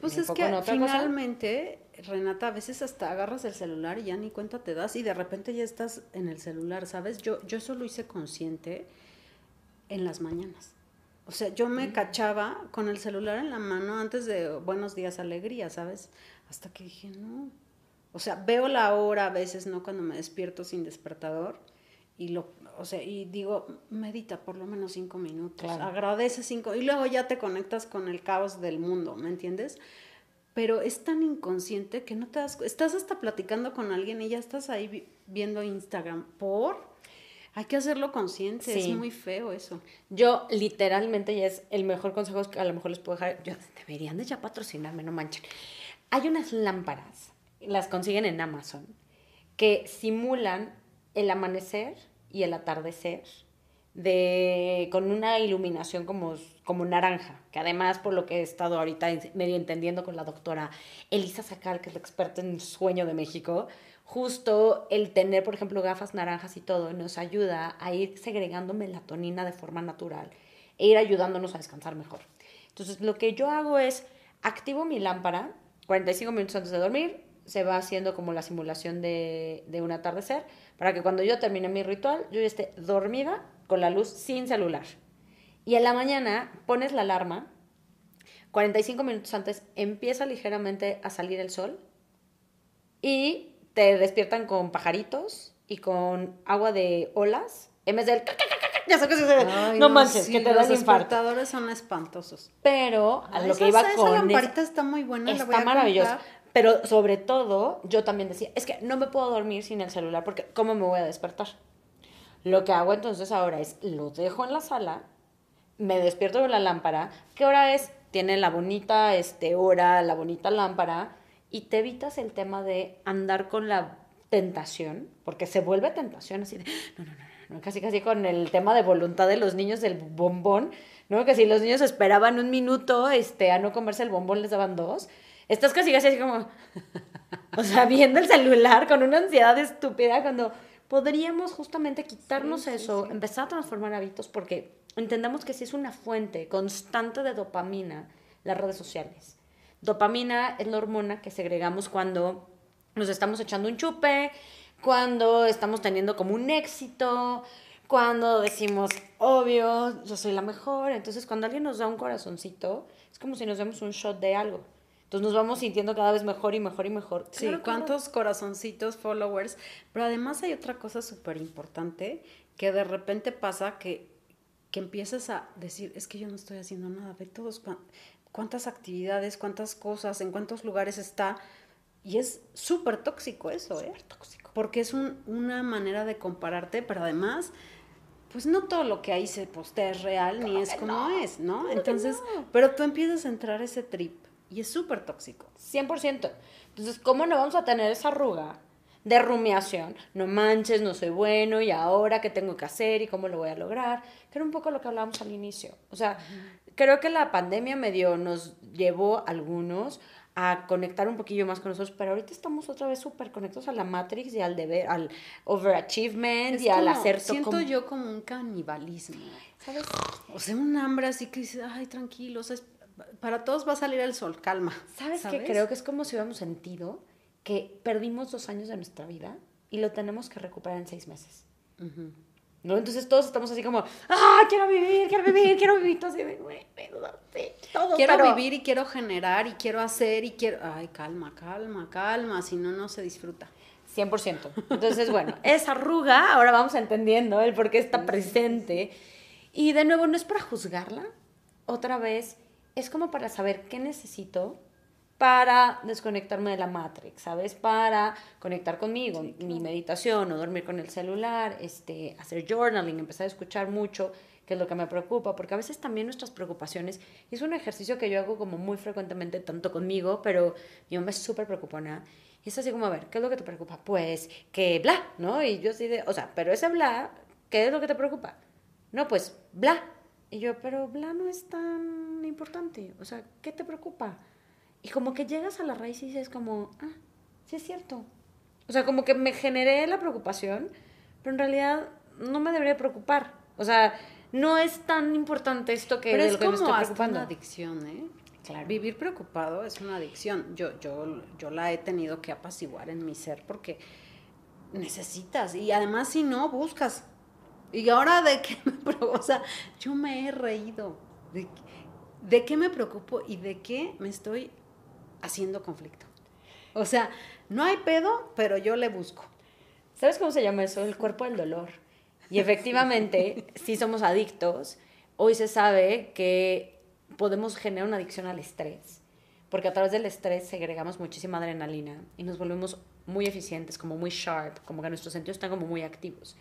Speaker 1: Pues es que finalmente, Renata, a veces hasta agarras el celular y ya ni cuenta te das y de repente ya estás en el celular, ¿sabes? Yo, yo eso lo hice consciente en las mañanas. O sea, yo me mm. cachaba con el celular en la mano antes de Buenos días, alegría, ¿sabes? Hasta que dije, no. O sea, veo la hora a veces, ¿no? Cuando me despierto sin despertador y lo, o sea, y digo, medita por lo menos cinco minutos, agradece cinco, y luego ya te conectas con el caos del mundo, ¿me entiendes? Pero es tan inconsciente que no te das, estás hasta platicando con alguien y ya estás ahí viendo Instagram, ¿por? Hay que hacerlo consciente, es muy feo eso.
Speaker 2: Yo literalmente, y es el mejor consejo que a lo mejor les puedo dejar, yo, deberían de ya patrocinarme, no manchen. Hay unas lámparas, las consiguen en Amazon, que simulan el amanecer y el atardecer de con una iluminación como, como naranja, que además por lo que he estado ahorita medio entendiendo con la doctora Elisa Sacal, que es la experta en sueño de México, justo el tener, por ejemplo, gafas naranjas y todo nos ayuda a ir segregando melatonina de forma natural e ir ayudándonos a descansar mejor. Entonces, lo que yo hago es activo mi lámpara 45 minutos antes de dormir, se va haciendo como la simulación de, de un atardecer, para que cuando yo termine mi ritual, yo ya esté dormida con la luz sin celular. Y en la mañana pones la alarma, 45 minutos antes empieza ligeramente a salir el sol y te despiertan con pajaritos y con agua de olas en vez del ya sé que se no, manches, que te
Speaker 1: los despertadores son espantosos.
Speaker 2: Pero a lo que iba con
Speaker 1: esa lamparita está muy buena,
Speaker 2: está la maravillosa. Pero sobre todo, yo también decía, es que no me puedo dormir sin el celular porque ¿cómo me voy a despertar? Lo que hago entonces ahora es, lo dejo en la sala, me despierto con la lámpara. ¿Qué hora es? Tiene la bonita este, hora, la bonita lámpara, y te evitas el tema de andar con la tentación, porque se vuelve tentación así de, no, no, no, no, casi casi con el tema de voluntad de los niños del bombón, ¿no? Que si los niños esperaban un minuto este, a no comerse el bombón, les daban dos. Estás casi casi así como, o sea, viendo el celular con una ansiedad estúpida cuando podríamos justamente quitarnos eso, empezar a transformar hábitos porque entendamos que si es una fuente constante de dopamina las redes sociales. Dopamina es la hormona que segregamos cuando nos estamos echando un chupe, cuando estamos teniendo como un éxito, cuando decimos, obvio, yo soy la mejor. Entonces, cuando alguien nos da un corazoncito, es como si nos demos un shot de algo. Entonces nos vamos sintiendo cada vez mejor y mejor y mejor.
Speaker 1: Sí, cuántos corazoncitos, followers. Pero además hay otra cosa súper importante que de repente pasa que, que empiezas a decir, es que yo no estoy haciendo nada, ve todos cuántas actividades, cuántas cosas, en cuántos lugares está. Y es súper tóxico eso, ¿eh? tóxico. Porque es una manera de compararte, pero además pues no todo lo que ahí se postea es real ni es como es, ¿no? Entonces, pero tú empiezas a entrar ese trip y es súper tóxico.
Speaker 2: 100%. Entonces, ¿cómo no vamos a tener esa arruga de rumiación? No manches, no soy bueno y ahora qué tengo que hacer y cómo lo voy a lograr. Que era un poco lo que hablábamos al inicio. O sea, creo que la pandemia medio nos llevó a algunos a conectar un poquillo más con nosotros, pero ahorita estamos otra vez súper conectados a la Matrix y al deber, al overachievement y al hacer
Speaker 1: todo. Siento yo como un canibalismo, ¿sabes? O sea, un hambre así que dices, ay, tranquilo, o sea, para todos va a salir el sol, calma.
Speaker 2: ¿Sabes, qué? Creo que es como si hubiéramos sentido que perdimos dos años de nuestra vida y lo tenemos que recuperar en seis meses. ¿No? Entonces todos estamos así como, ¡ah, quiero vivir, quiero vivir, quiero vivir! Todo,
Speaker 1: quiero vivir y quiero generar y quiero hacer y quiero... Ay, calma, calma, calma, si no, no se disfruta.
Speaker 2: 100%. Entonces, bueno, esa arruga, ahora vamos entendiendo el por qué está presente. Y de nuevo, no es para juzgarla. Otra vez, es como para saber qué necesito para desconectarme de la Matrix, ¿sabes? Para conectar conmigo, mi meditación o dormir con el celular, este, hacer journaling, empezar a escuchar mucho, que es lo que me preocupa, porque a veces también nuestras preocupaciones, y es un ejercicio que yo hago como muy frecuentemente, tanto conmigo, pero mi mamá es súper preocupona, y es así como, a ver, ¿qué es lo que te preocupa? Pues que bla, ¿no? Y yo así de, o sea, pero ese bla, ¿qué es lo que te preocupa? No, pues bla. Y yo, pero bla no es tan importante. O sea, ¿qué te preocupa? Y como que llegas a la raíz y dices como, ah, sí es cierto. O sea, como que me generé la preocupación, pero en realidad no me debería preocupar. O sea, no es tan importante esto que
Speaker 1: pero es como una adicción, ¿eh? Claro. Vivir preocupado es una adicción. Yo, yo, yo la he tenido que apaciguar en mi ser porque necesitas. Y además, si no, buscas. Y ahora de qué me preocupa, o sea, yo me he reído. De, de qué me preocupo y de qué me estoy haciendo conflicto. O sea, no hay pedo, pero yo le busco.
Speaker 2: ¿Sabes cómo se llama eso? El cuerpo del dolor. Y efectivamente, si somos adictos, hoy se sabe que podemos generar una adicción al estrés, porque a través del estrés segregamos muchísima adrenalina y nos volvemos muy eficientes, como muy sharp, como que nuestros sentidos están como muy activos.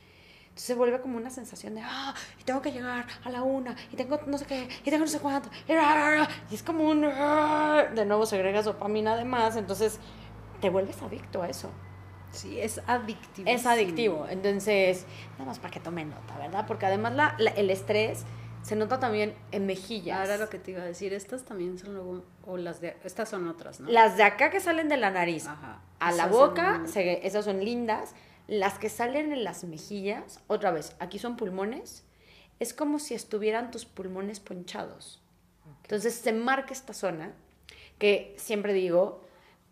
Speaker 2: Entonces se vuelve como una sensación de, ah, y tengo que llegar a la una, y tengo no sé qué, y tengo no sé cuánto, y, es como un, de nuevo segregas dopamina además, entonces te vuelves adicto a eso.
Speaker 1: Sí, es adictivo.
Speaker 2: Es adictivo. Entonces, nada más para que tomen nota, ¿verdad? Porque además la, la- el estrés se nota también en mejillas.
Speaker 1: Ahora lo que te iba a decir, estas también son luego, o las de, estas son otras, ¿no?
Speaker 2: Las de acá que salen de la nariz
Speaker 1: Ajá.
Speaker 2: a la boca,
Speaker 1: son-
Speaker 2: se- esas son lindas. Las que salen en las mejillas, otra vez, aquí son pulmones. Es como si estuvieran tus pulmones ponchados. Entonces se marca esta zona, que siempre digo,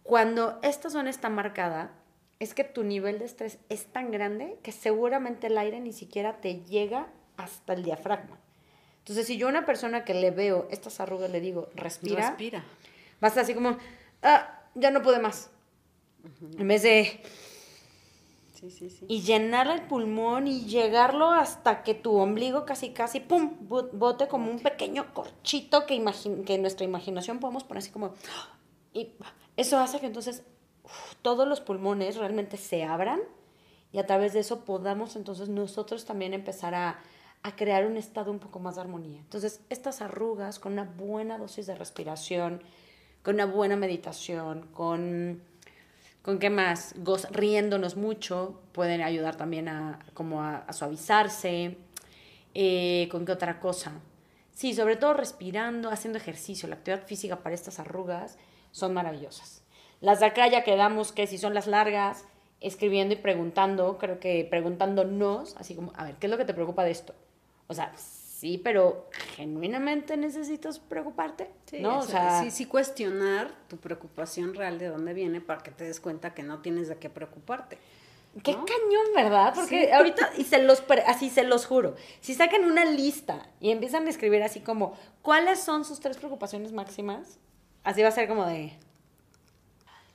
Speaker 2: cuando esta zona está marcada, es que tu nivel de estrés es tan grande que seguramente el aire ni siquiera te llega hasta el diafragma. Entonces, si yo a una persona que le veo estas arrugas le digo, respira,
Speaker 1: Respira.
Speaker 2: va a estar así como, ah, ya no pude más. En vez de, Y llenar el pulmón y llegarlo hasta que tu ombligo casi, casi, pum, bo- bote como un pequeño corchito que, que en nuestra imaginación podemos poner así como, y eso hace que entonces todos los pulmones realmente se abran y a través de eso podamos entonces nosotros también empezar a, a crear un estado un poco más de armonía. Entonces, estas arrugas con una buena dosis de respiración, con una buena meditación, con ¿Con qué más? Riéndonos mucho, pueden ayudar también a, como a suavizarse. Eh, ¿Con qué otra cosa? Sí, sobre todo respirando, haciendo ejercicio. La actividad física para estas arrugas son maravillosas. Las de acá ya quedamos que si son las largas, escribiendo y preguntando, creo que preguntándonos, así como, a ver, ¿qué es lo que te preocupa de esto? O sea, sí, pero genuinamente necesitas preocuparte,
Speaker 1: Sí,
Speaker 2: ¿no?
Speaker 1: o sea, sí, sí cuestionar tu preocupación real de dónde viene para que te des cuenta que no tienes de qué preocuparte.
Speaker 2: Qué
Speaker 1: ¿no?
Speaker 2: cañón, ¿verdad? Porque
Speaker 1: Sí.
Speaker 2: ahorita, y se los, así se los juro, si sacan una lista y empiezan a escribir así como, ¿cuáles son sus tres preocupaciones máximas? Así va a ser como de...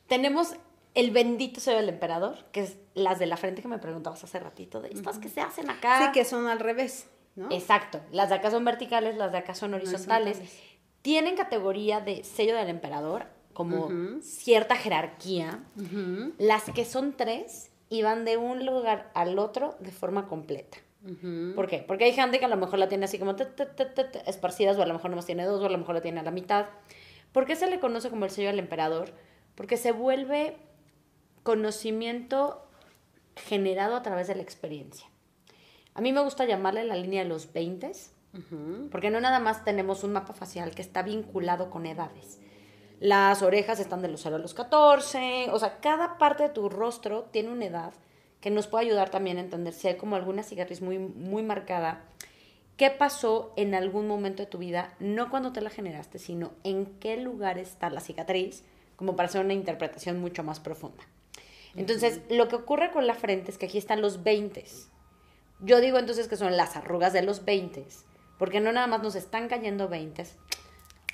Speaker 2: Tenemos el bendito sello del emperador, que es las de la frente que me preguntabas hace ratito, de estas que se hacen acá.
Speaker 1: Sí, que son al revés, ¿no?
Speaker 2: Exacto. Las de acá son verticales, las de acá son horizontales.
Speaker 1: Horizontales.
Speaker 2: Tienen categoría de sello del emperador, como cierta jerarquía. Las que son tres y van de un lugar al otro de forma completa. ¿Por qué? Porque hay gente que a lo mejor la tiene así como esparcidas, o a lo mejor nomás tiene dos, o a lo mejor la tiene a la mitad. ¿Por qué se le conoce como el sello del emperador? Porque se vuelve conocimiento generado a través de la experiencia. A mí me gusta llamarle la línea de los 20,
Speaker 1: Ujú.
Speaker 2: porque no nada más tenemos un mapa facial que está vinculado con edades. Las orejas están de los 0 a los 14, o sea, cada parte de tu rostro tiene una edad que nos puede ayudar también a entender si hay como alguna cicatriz muy, muy marcada. ¿Qué pasó en algún momento de tu vida? No cuando te la generaste, sino en qué lugar está la cicatriz, como para hacer una interpretación mucho más profunda. Entonces, lo que ocurre con la frente es que aquí están los 20. Yo digo entonces que son las arrugas de los 20, porque no nada más nos están cayendo 20.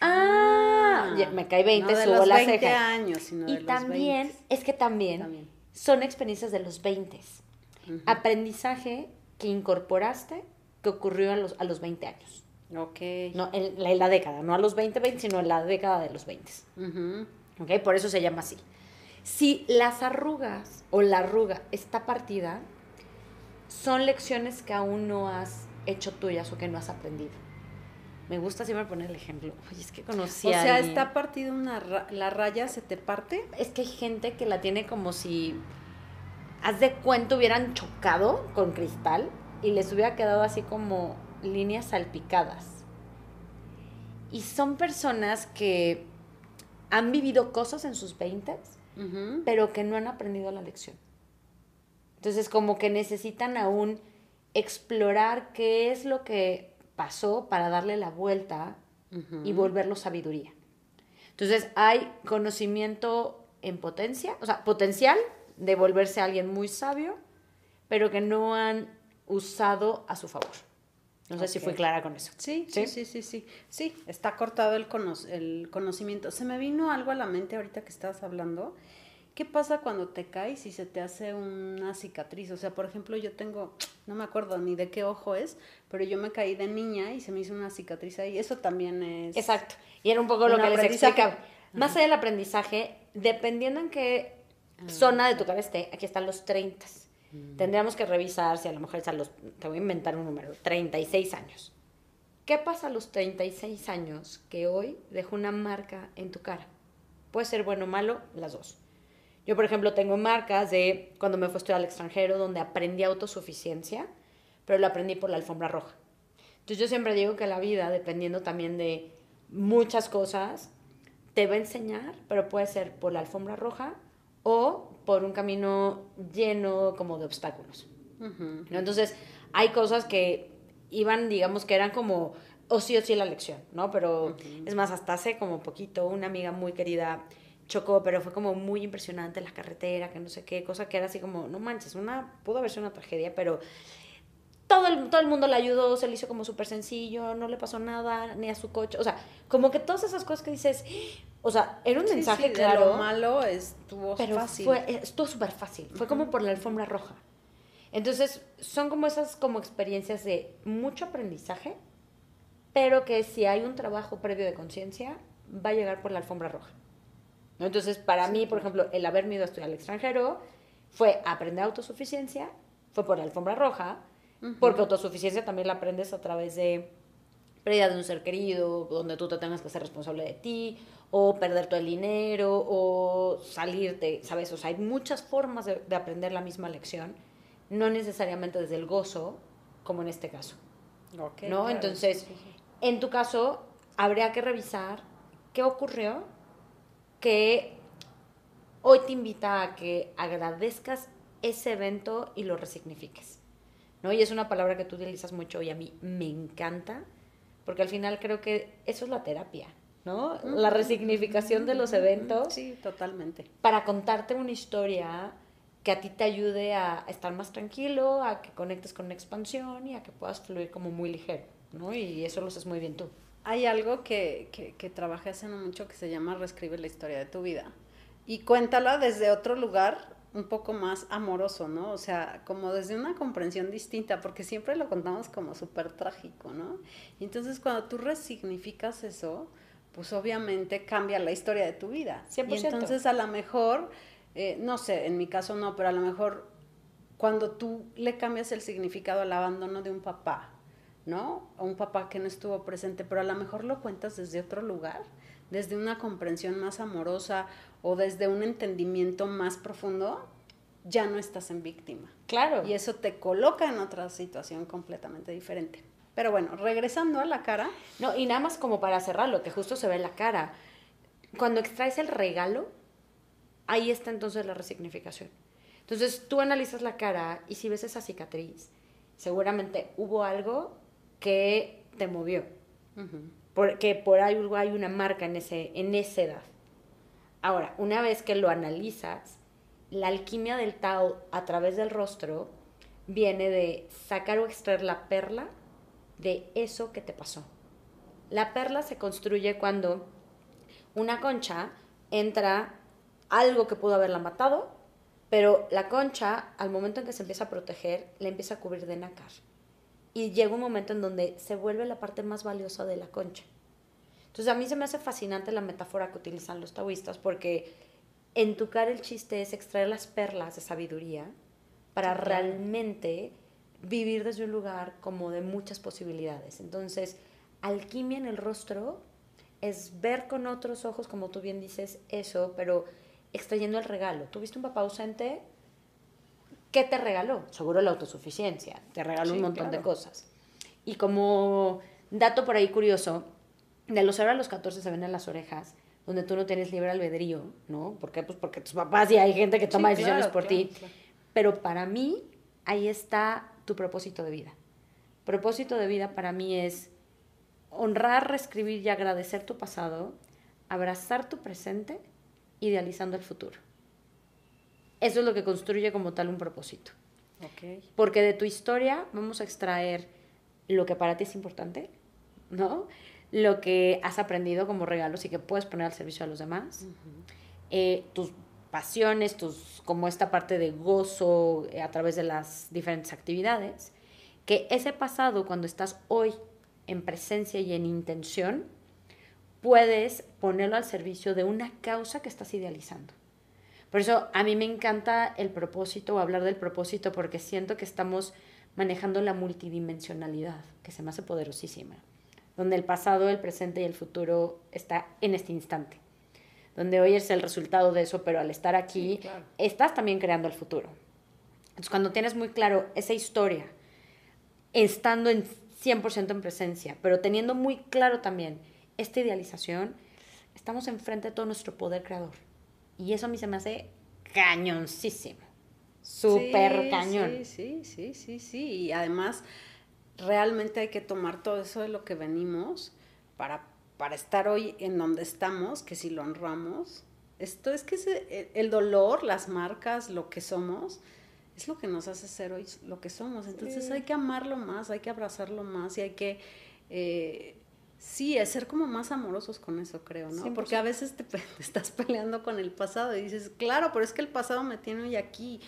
Speaker 2: Ah, ya me cae 20,
Speaker 1: no de
Speaker 2: subo
Speaker 1: los
Speaker 2: la
Speaker 1: 20
Speaker 2: ceja.
Speaker 1: años, sino de
Speaker 2: Y
Speaker 1: los
Speaker 2: también,
Speaker 1: 20.
Speaker 2: es que también,
Speaker 1: También.
Speaker 2: son experiencias de los 20. Aprendizaje que incorporaste que ocurrió a los, a los 20 años.
Speaker 1: Ok.
Speaker 2: No, en la, en la década, no a los 20, 20, sino en la década de los 20.
Speaker 1: Ujú.
Speaker 2: ¿Ok? Por eso se llama así. Si las arrugas o la arruga está partida, son lecciones que aún no has hecho tuyas o que no has aprendido. Me gusta siempre poner el ejemplo. Oye, es que conocí
Speaker 1: o
Speaker 2: a
Speaker 1: sea,
Speaker 2: alguien-
Speaker 1: está partida una ra- la raya, se te parte.
Speaker 2: Es que hay gente que la tiene como si, haz de cuenta, hubieran chocado con cristal y les hubiera quedado así como líneas salpicadas. Y son personas que han vivido cosas en sus 20
Speaker 1: Ujú.
Speaker 2: pero que no han aprendido la lección. Entonces, como que necesitan aún explorar qué es lo que pasó para darle la vuelta y volverlo sabiduría. Entonces, hay conocimiento en potencia, o sea, potencial de volverse alguien muy sabio, pero que no han usado a su favor. No sé si fui clara con eso.
Speaker 1: Sí,
Speaker 2: ¿Sí?
Speaker 1: sí, sí, sí, sí. Sí, está cortado el, cono- el conocimiento. Se me vino algo a la mente ahorita que estabas hablando. ¿Qué pasa cuando te caes y se te hace una cicatriz? O sea, por ejemplo, yo tengo, no me acuerdo ni de qué ojo es, pero yo me caí de niña y se me hizo una cicatriz ahí. Eso también es...
Speaker 2: Exacto. Y era un poco lo
Speaker 1: Un
Speaker 2: que les explicaba. Más allá del aprendizaje, dependiendo en qué zona de tu cara esté, aquí están los 30. Tendríamos que revisar si a lo mejor es a los, te voy a inventar un número, 36 años. ¿Qué pasa a los 36 años que hoy dejó una marca en tu cara? Puede ser bueno o malo, las dos. Yo, por ejemplo, tengo marcas de cuando me fui a estudiar al extranjero donde aprendí autosuficiencia, pero lo aprendí por la alfombra roja. Entonces yo siempre digo que la vida, dependiendo también de muchas cosas, te va a enseñar, pero puede ser por la alfombra roja o por un camino lleno como de obstáculos. ¿no? Entonces, hay cosas que iban, digamos, que eran como o sí o sí la lección, ¿no? Pero es más, hasta hace como poquito, una amiga muy querida chocó, pero fue como muy impresionante la carretera, que no sé qué, cosa que era así como, no manches, una, pudo haber sido una tragedia, pero todo el, todo el mundo la ayudó, se le hizo como súper sencillo, no le pasó nada, ni a su coche, o sea, como que todas esas cosas que dices, o sea, era un mensaje claro.
Speaker 1: lo malo estuvo
Speaker 2: pero
Speaker 1: fácil.
Speaker 2: Fue, estuvo súper fácil, fue como por la alfombra roja. Entonces, son como esas como experiencias de mucho aprendizaje, pero que si hay un trabajo previo de conciencia, va a llegar por la alfombra roja. ¿No? Entonces, para mí, por ejemplo, el haberme ido a estudiar al extranjero fue aprender autosuficiencia, fue por la alfombra roja, porque autosuficiencia también la aprendes a través de pérdida de un ser querido, donde tú te tengas que ser responsable de ti, o perder todo el dinero, o salirte, ¿sabes? O sea, hay muchas formas de, de aprender la misma lección, no necesariamente desde el gozo, como en este caso. Okay, ¿No? Entonces, en tu caso, habría que revisar qué ocurrió que hoy te invita a que agradezcas ese evento y lo resignifiques. ¿no? Y es una palabra que tú utilizas mucho y a mí me encanta, porque al final creo que eso es la terapia, ¿no? La resignificación de los eventos.
Speaker 1: Sí, totalmente.
Speaker 2: Para contarte una historia que a ti te ayude a estar más tranquilo, a que conectes con una expansión y a que puedas fluir como muy ligero. ¿no? Y eso lo haces muy bien tú.
Speaker 1: Hay algo que, que, que trabajé hace no mucho que se llama Reescribe la historia de tu vida. Y cuéntala desde otro lugar un poco más amoroso, ¿no? O sea, como desde una comprensión distinta, porque siempre lo contamos como súper trágico, ¿no? Y entonces cuando tú resignificas eso, pues obviamente cambia la historia de tu vida. 100%. Y entonces a lo mejor, eh, no sé, en mi caso no, pero a lo mejor cuando tú le cambias el significado al abandono de un papá, ¿no? A un papá que no estuvo presente, pero a lo mejor lo cuentas desde otro lugar, desde una comprensión más amorosa o desde un entendimiento más profundo, ya no estás en víctima.
Speaker 2: Claro.
Speaker 1: Y eso te coloca en otra situación completamente diferente. Pero bueno, regresando a la cara.
Speaker 2: No, y nada más como para cerrarlo, que justo se ve la cara. Cuando extraes el regalo, ahí está entonces la resignificación. Entonces tú analizas la cara y si ves esa cicatriz, seguramente hubo algo que te movió. Porque por ahí hay una marca en, ese, en esa edad. Ahora, una vez que lo analizas, la alquimia del Tao a través del rostro viene de sacar o extraer la perla de eso que te pasó. La perla se construye cuando una concha entra algo que pudo haberla matado, pero la concha, al momento en que se empieza a proteger, la empieza a cubrir de nácar y llega un momento en donde se vuelve la parte más valiosa de la concha. Entonces a mí se me hace fascinante la metáfora que utilizan los taoístas porque en tu cara el chiste es extraer las perlas de sabiduría para realmente vivir desde un lugar como de muchas posibilidades. Entonces, alquimia en el rostro es ver con otros ojos, como tú bien dices, eso, pero extrayendo el regalo. ¿Tuviste un papá ausente? ¿Qué te regaló? Seguro la autosuficiencia, te regaló un montón de cosas. Y como dato por ahí curioso, de los 0 a los 14 se ven en las orejas, donde tú no tienes libre albedrío, ¿no? ¿Por qué? Pues porque tus papás y hay gente que toma decisiones por ti. Pero para mí, ahí está tu propósito de vida. Propósito de vida para mí es honrar, reescribir y agradecer tu pasado, abrazar tu presente, idealizando el futuro. Eso es lo que construye como tal un propósito. Porque de tu historia vamos a extraer lo que para ti es importante, ¿no? Lo que has aprendido como regalos y que puedes poner al servicio a los demás. Eh, tus pasiones, tus, como esta parte de gozo eh, a través de las diferentes actividades. Que ese pasado, cuando estás hoy en presencia y en intención, puedes ponerlo al servicio de una causa que estás idealizando. Por eso a mí me encanta el propósito o hablar del propósito porque siento que estamos manejando la multidimensionalidad, que se me hace poderosísima, donde el pasado, el presente y el futuro está en este instante. donde hoy es el resultado de eso, pero al estar aquí, estás también creando el futuro. Entonces, cuando tienes muy claro esa historia, estando en 100% en presencia, pero teniendo muy claro también esta idealización, estamos enfrente de todo nuestro poder creador. Y eso a mí se me hace cañoncísimo. Súper cañón.
Speaker 1: Sí, sí, sí, sí, sí. Y además, realmente hay que tomar todo eso de lo que venimos para, para estar hoy en donde estamos, que si lo honramos. Esto es que el dolor, las marcas, lo que somos, es lo que nos hace ser hoy lo que somos. Entonces hay que amarlo más, hay que abrazarlo más y hay que, eh, sí, ser como más amorosos con eso, creo, ¿no? Porque a veces te, te, estás peleando con el pasado y dices, claro, pero es que el pasado me tiene hoy aquí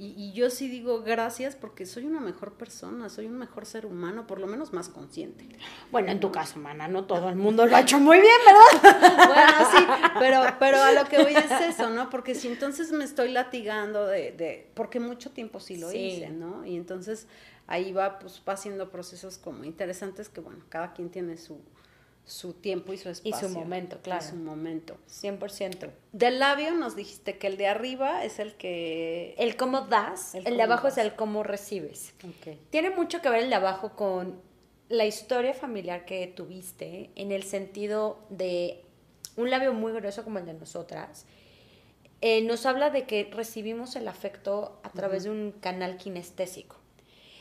Speaker 1: y, yo sí digo gracias porque soy una mejor persona, soy un mejor ser humano, por lo menos más consciente.
Speaker 2: Bueno, en tu caso, mana, no todo el mundo lo ha hecho muy bien, ¿verdad?
Speaker 1: bueno, sí, pero, pero a lo que voy es eso, ¿no? Porque si entonces me estoy latigando de, de porque mucho tiempo sí lo hice, ¿no? Y entonces ahí va, pues va haciendo procesos como interesantes que, bueno, cada quien tiene su, su tiempo y su espacio.
Speaker 2: Y su momento, claro.
Speaker 1: su momento.
Speaker 2: 100%.
Speaker 1: Del labio nos dijiste que el de arriba es el que...
Speaker 2: El cómo das, el, de abajo es el cómo recibes. Okay. Tiene mucho que ver el de abajo con la historia familiar que tuviste, en el sentido de un labio muy grueso como el de nosotras. Eh, nos habla de que recibimos el afecto a través de un canal kinestésico.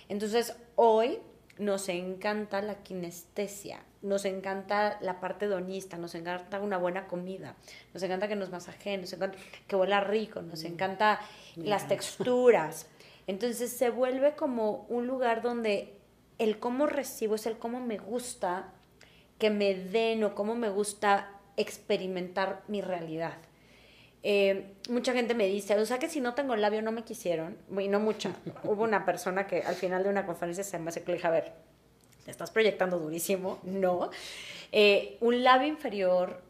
Speaker 2: Entonces, hoy nos encanta la kinestesia, nos encanta la parte hedonista, nos encanta una buena comida, nos encanta que nos masajeen, nos encanta que huela rico, nos mm. encanta las texturas. Entonces se vuelve como un lugar donde el cómo recibo es el cómo me gusta que me den o cómo me gusta experimentar mi realidad. Eh, mucha gente me dice, o sea que si no tengo el labio no me quisieron, y no mucha. Hubo una persona que al final de una conferencia se me hace que le dije, a ver, estás proyectando durísimo, no. Eh, un labio inferior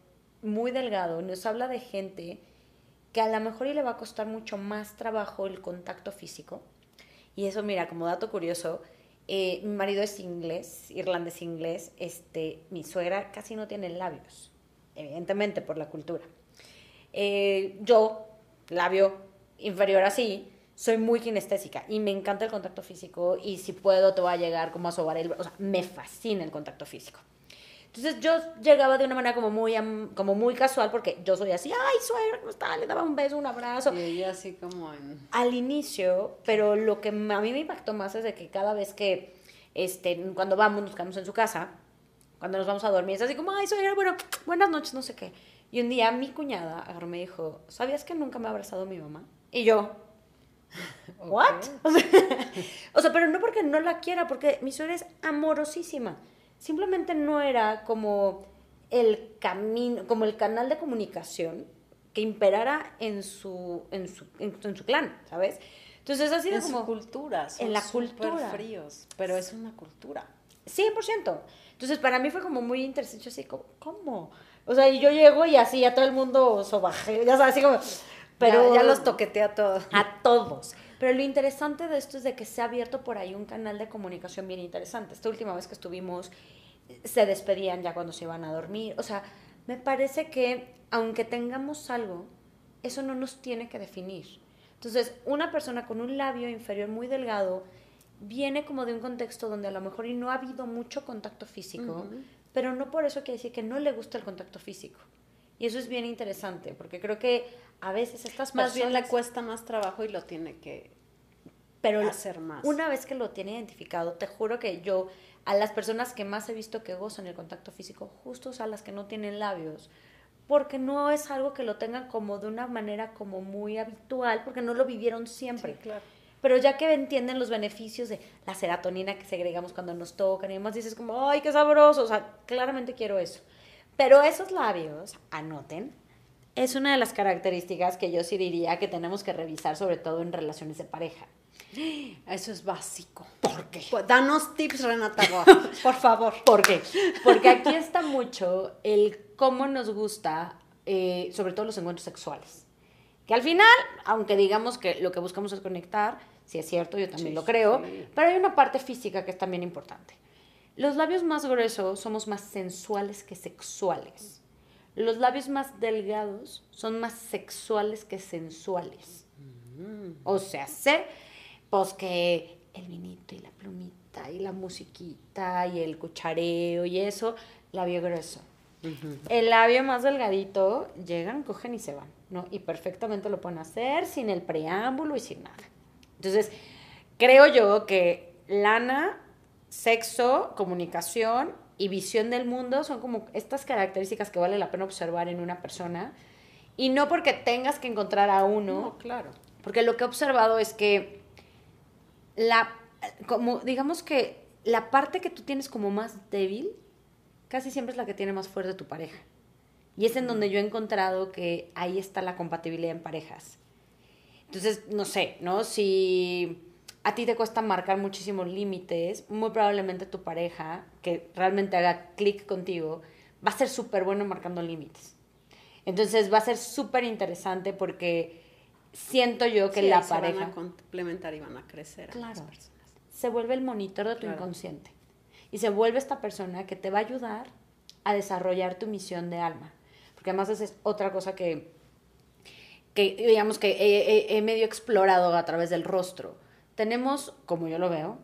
Speaker 2: muy delgado nos habla de gente que a lo mejor le va a costar mucho más trabajo el contacto físico. Y eso, mira, como dato curioso, eh, mi marido es inglés, irlandés inglés, este, mi suegra casi no tiene labios, evidentemente por la cultura. Eh, yo, labio inferior así, soy muy kinestésica y me encanta el contacto físico y si puedo te voy a llegar como a sobar el... O sea, me fascina el contacto físico. Entonces yo llegaba de una manera como muy, como muy casual porque yo soy así, ay, suegra, ¿cómo está? Le daba un beso, un abrazo.
Speaker 1: Y ella así como en...
Speaker 2: Al inicio, pero lo que a mí me impactó más es de que cada vez que, este, cuando vamos, nos quedamos en su casa, cuando nos vamos a dormir, es así como, ay, suegra, bueno, buenas noches, no sé qué. Y un día mi cuñada agarró me dijo, ¿sabías que nunca me ha abrazado mi mamá? Y yo, ¿what? O sea, pero no porque no la quiera, porque mi suegra es amorosísima. Simplemente no era como el camino, como el canal de comunicación que imperara en su, en su, en, su clan, ¿sabes? Entonces así
Speaker 1: de
Speaker 2: como...
Speaker 1: cultura,
Speaker 2: en la cultura.
Speaker 1: fríos, pero es una cultura.
Speaker 2: 100%. Entonces para mí fue como muy interesante, yo así como, ¿cómo? O sea, y yo llego y así a todo el mundo sobaje, ya sabes, así como...
Speaker 1: Pero ya, los toqueteé a todos.
Speaker 2: A todos. Pero lo interesante de esto es de que se ha abierto por ahí un canal de comunicación bien interesante. Esta última vez que estuvimos, se despedían ya cuando se iban a dormir. O sea, me parece que aunque tengamos algo, eso no nos tiene que definir. Entonces, una persona con un labio inferior muy delgado viene como de un contexto donde a lo mejor y no ha habido mucho contacto físico, pero no por eso quiere decir que no le gusta el contacto físico. Y eso es bien interesante, porque creo que a veces estas
Speaker 1: personas... Más bien le cuesta más trabajo y lo tiene que pero hacer más.
Speaker 2: Una vez que lo tiene identificado, te juro que yo, a las personas que más he visto que gozan el contacto físico, justo a las que no tienen labios, porque no es algo que lo tengan como de una manera como muy habitual, porque no lo vivieron siempre.
Speaker 1: claro.
Speaker 2: Pero ya que entienden los beneficios de la serotonina que segregamos cuando nos tocan y demás, dices como, ay, qué sabroso, o sea, claramente quiero eso. Pero esos labios, anoten, es una de las características que yo sí diría que tenemos que revisar, sobre todo en relaciones de pareja.
Speaker 1: Eso es básico.
Speaker 2: ¿Por qué?
Speaker 1: Pues, danos tips, Renata, por favor.
Speaker 2: ¿Por qué? Porque aquí está mucho el cómo nos gusta, eh, sobre todo los encuentros sexuales. Que al final, aunque digamos que lo que buscamos es conectar, si es cierto, yo también lo creo, pero hay una parte física que es también importante. Los labios más gruesos somos más sensuales que sexuales. Los labios más delgados son más sexuales que sensuales. O sea, sé, pues que el vinito y la plumita y la musiquita y el cuchareo y eso, labio grueso. El labio más delgadito, llegan, cogen y se van, ¿no? Y perfectamente lo pueden hacer sin el preámbulo y sin nada. Entonces, creo yo que lana, sexo, comunicación y visión del mundo son como estas características que vale la pena observar en una persona. Y no porque tengas que encontrar a uno.
Speaker 1: No, claro.
Speaker 2: Porque lo que he observado es que la, como digamos que la parte que tú tienes como más débil, casi siempre es la que tiene más fuerte tu pareja. Y es en donde yo he encontrado que ahí está la compatibilidad en parejas. Entonces, no sé, ¿no? Si a ti te cuesta marcar muchísimos límites, muy probablemente tu pareja, que realmente haga clic contigo, va a ser súper bueno marcando límites. Entonces va a ser súper interesante porque siento yo que la pareja...
Speaker 1: Se van a complementar y van a crecer.
Speaker 2: Claro. Se vuelve el monitor de tu inconsciente. Y se vuelve esta persona que te va a ayudar a desarrollar tu misión de alma. Porque además esa es otra cosa que, que digamos que he medio explorado a través del rostro tenemos, como yo lo veo,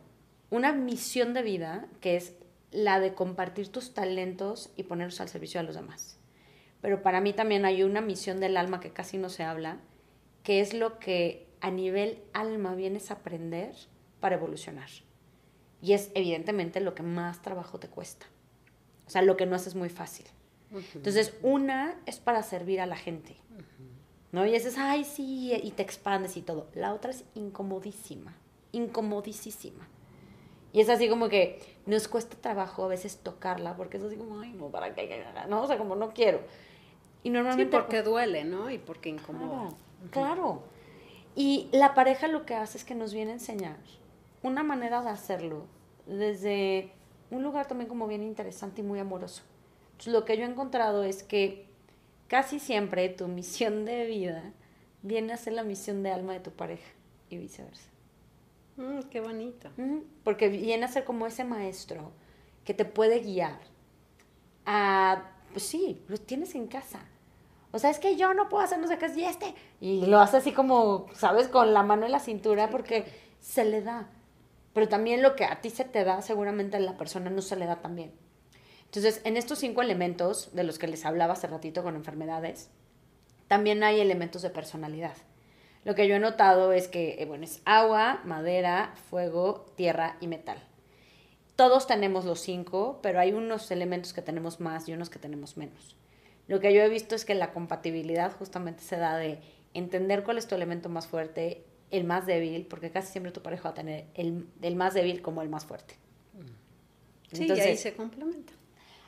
Speaker 2: una misión de vida que es la de compartir tus talentos y ponerlos al servicio de los demás. Pero para mí también hay una misión del alma que casi no se habla, que es lo que a nivel alma vienes a aprender para evolucionar. Y es evidentemente lo que más trabajo te cuesta. O sea, lo que no haces muy fácil. Entonces, una es para servir a la gente. ¿No? Y es, ay, sí, y te expandes y todo. La otra es incomodísima incomodísima. Y es así como que nos cuesta trabajo a veces tocarla, porque es así como, ay, no, ¿para qué? No, o sea, como no quiero.
Speaker 1: Y normalmente... Sí, porque duele, ¿no? Y porque incomoda.
Speaker 2: Claro, Y la pareja lo que hace es que nos viene a enseñar una manera de hacerlo desde un lugar también como bien interesante y muy amoroso. Entonces, lo que yo he encontrado es que casi siempre tu misión de vida viene a ser la misión de alma de tu pareja y viceversa.
Speaker 1: Mm, qué bonito.
Speaker 2: Porque viene a ser como ese maestro que te puede guiar a, pues sí, lo tienes en casa. O sea, es que yo no puedo hacer no sé qué, y este. Y lo hace así como, ¿sabes? Con la mano en la cintura porque se le da. Pero también lo que a ti se te da, seguramente a la persona no se le da también. Entonces, en estos cinco elementos de los que les hablaba hace ratito con enfermedades, también hay elementos de personalidad. Lo que yo he notado es que, eh, bueno, es agua, madera, fuego, tierra y metal. Todos tenemos los cinco, pero hay unos elementos que tenemos más y unos que tenemos menos. Lo que yo he visto es que la compatibilidad justamente se da de entender cuál es tu elemento más fuerte, el más débil, porque casi siempre tu pareja va a tener el, el más débil como el más fuerte.
Speaker 1: Sí, y ahí se complementa.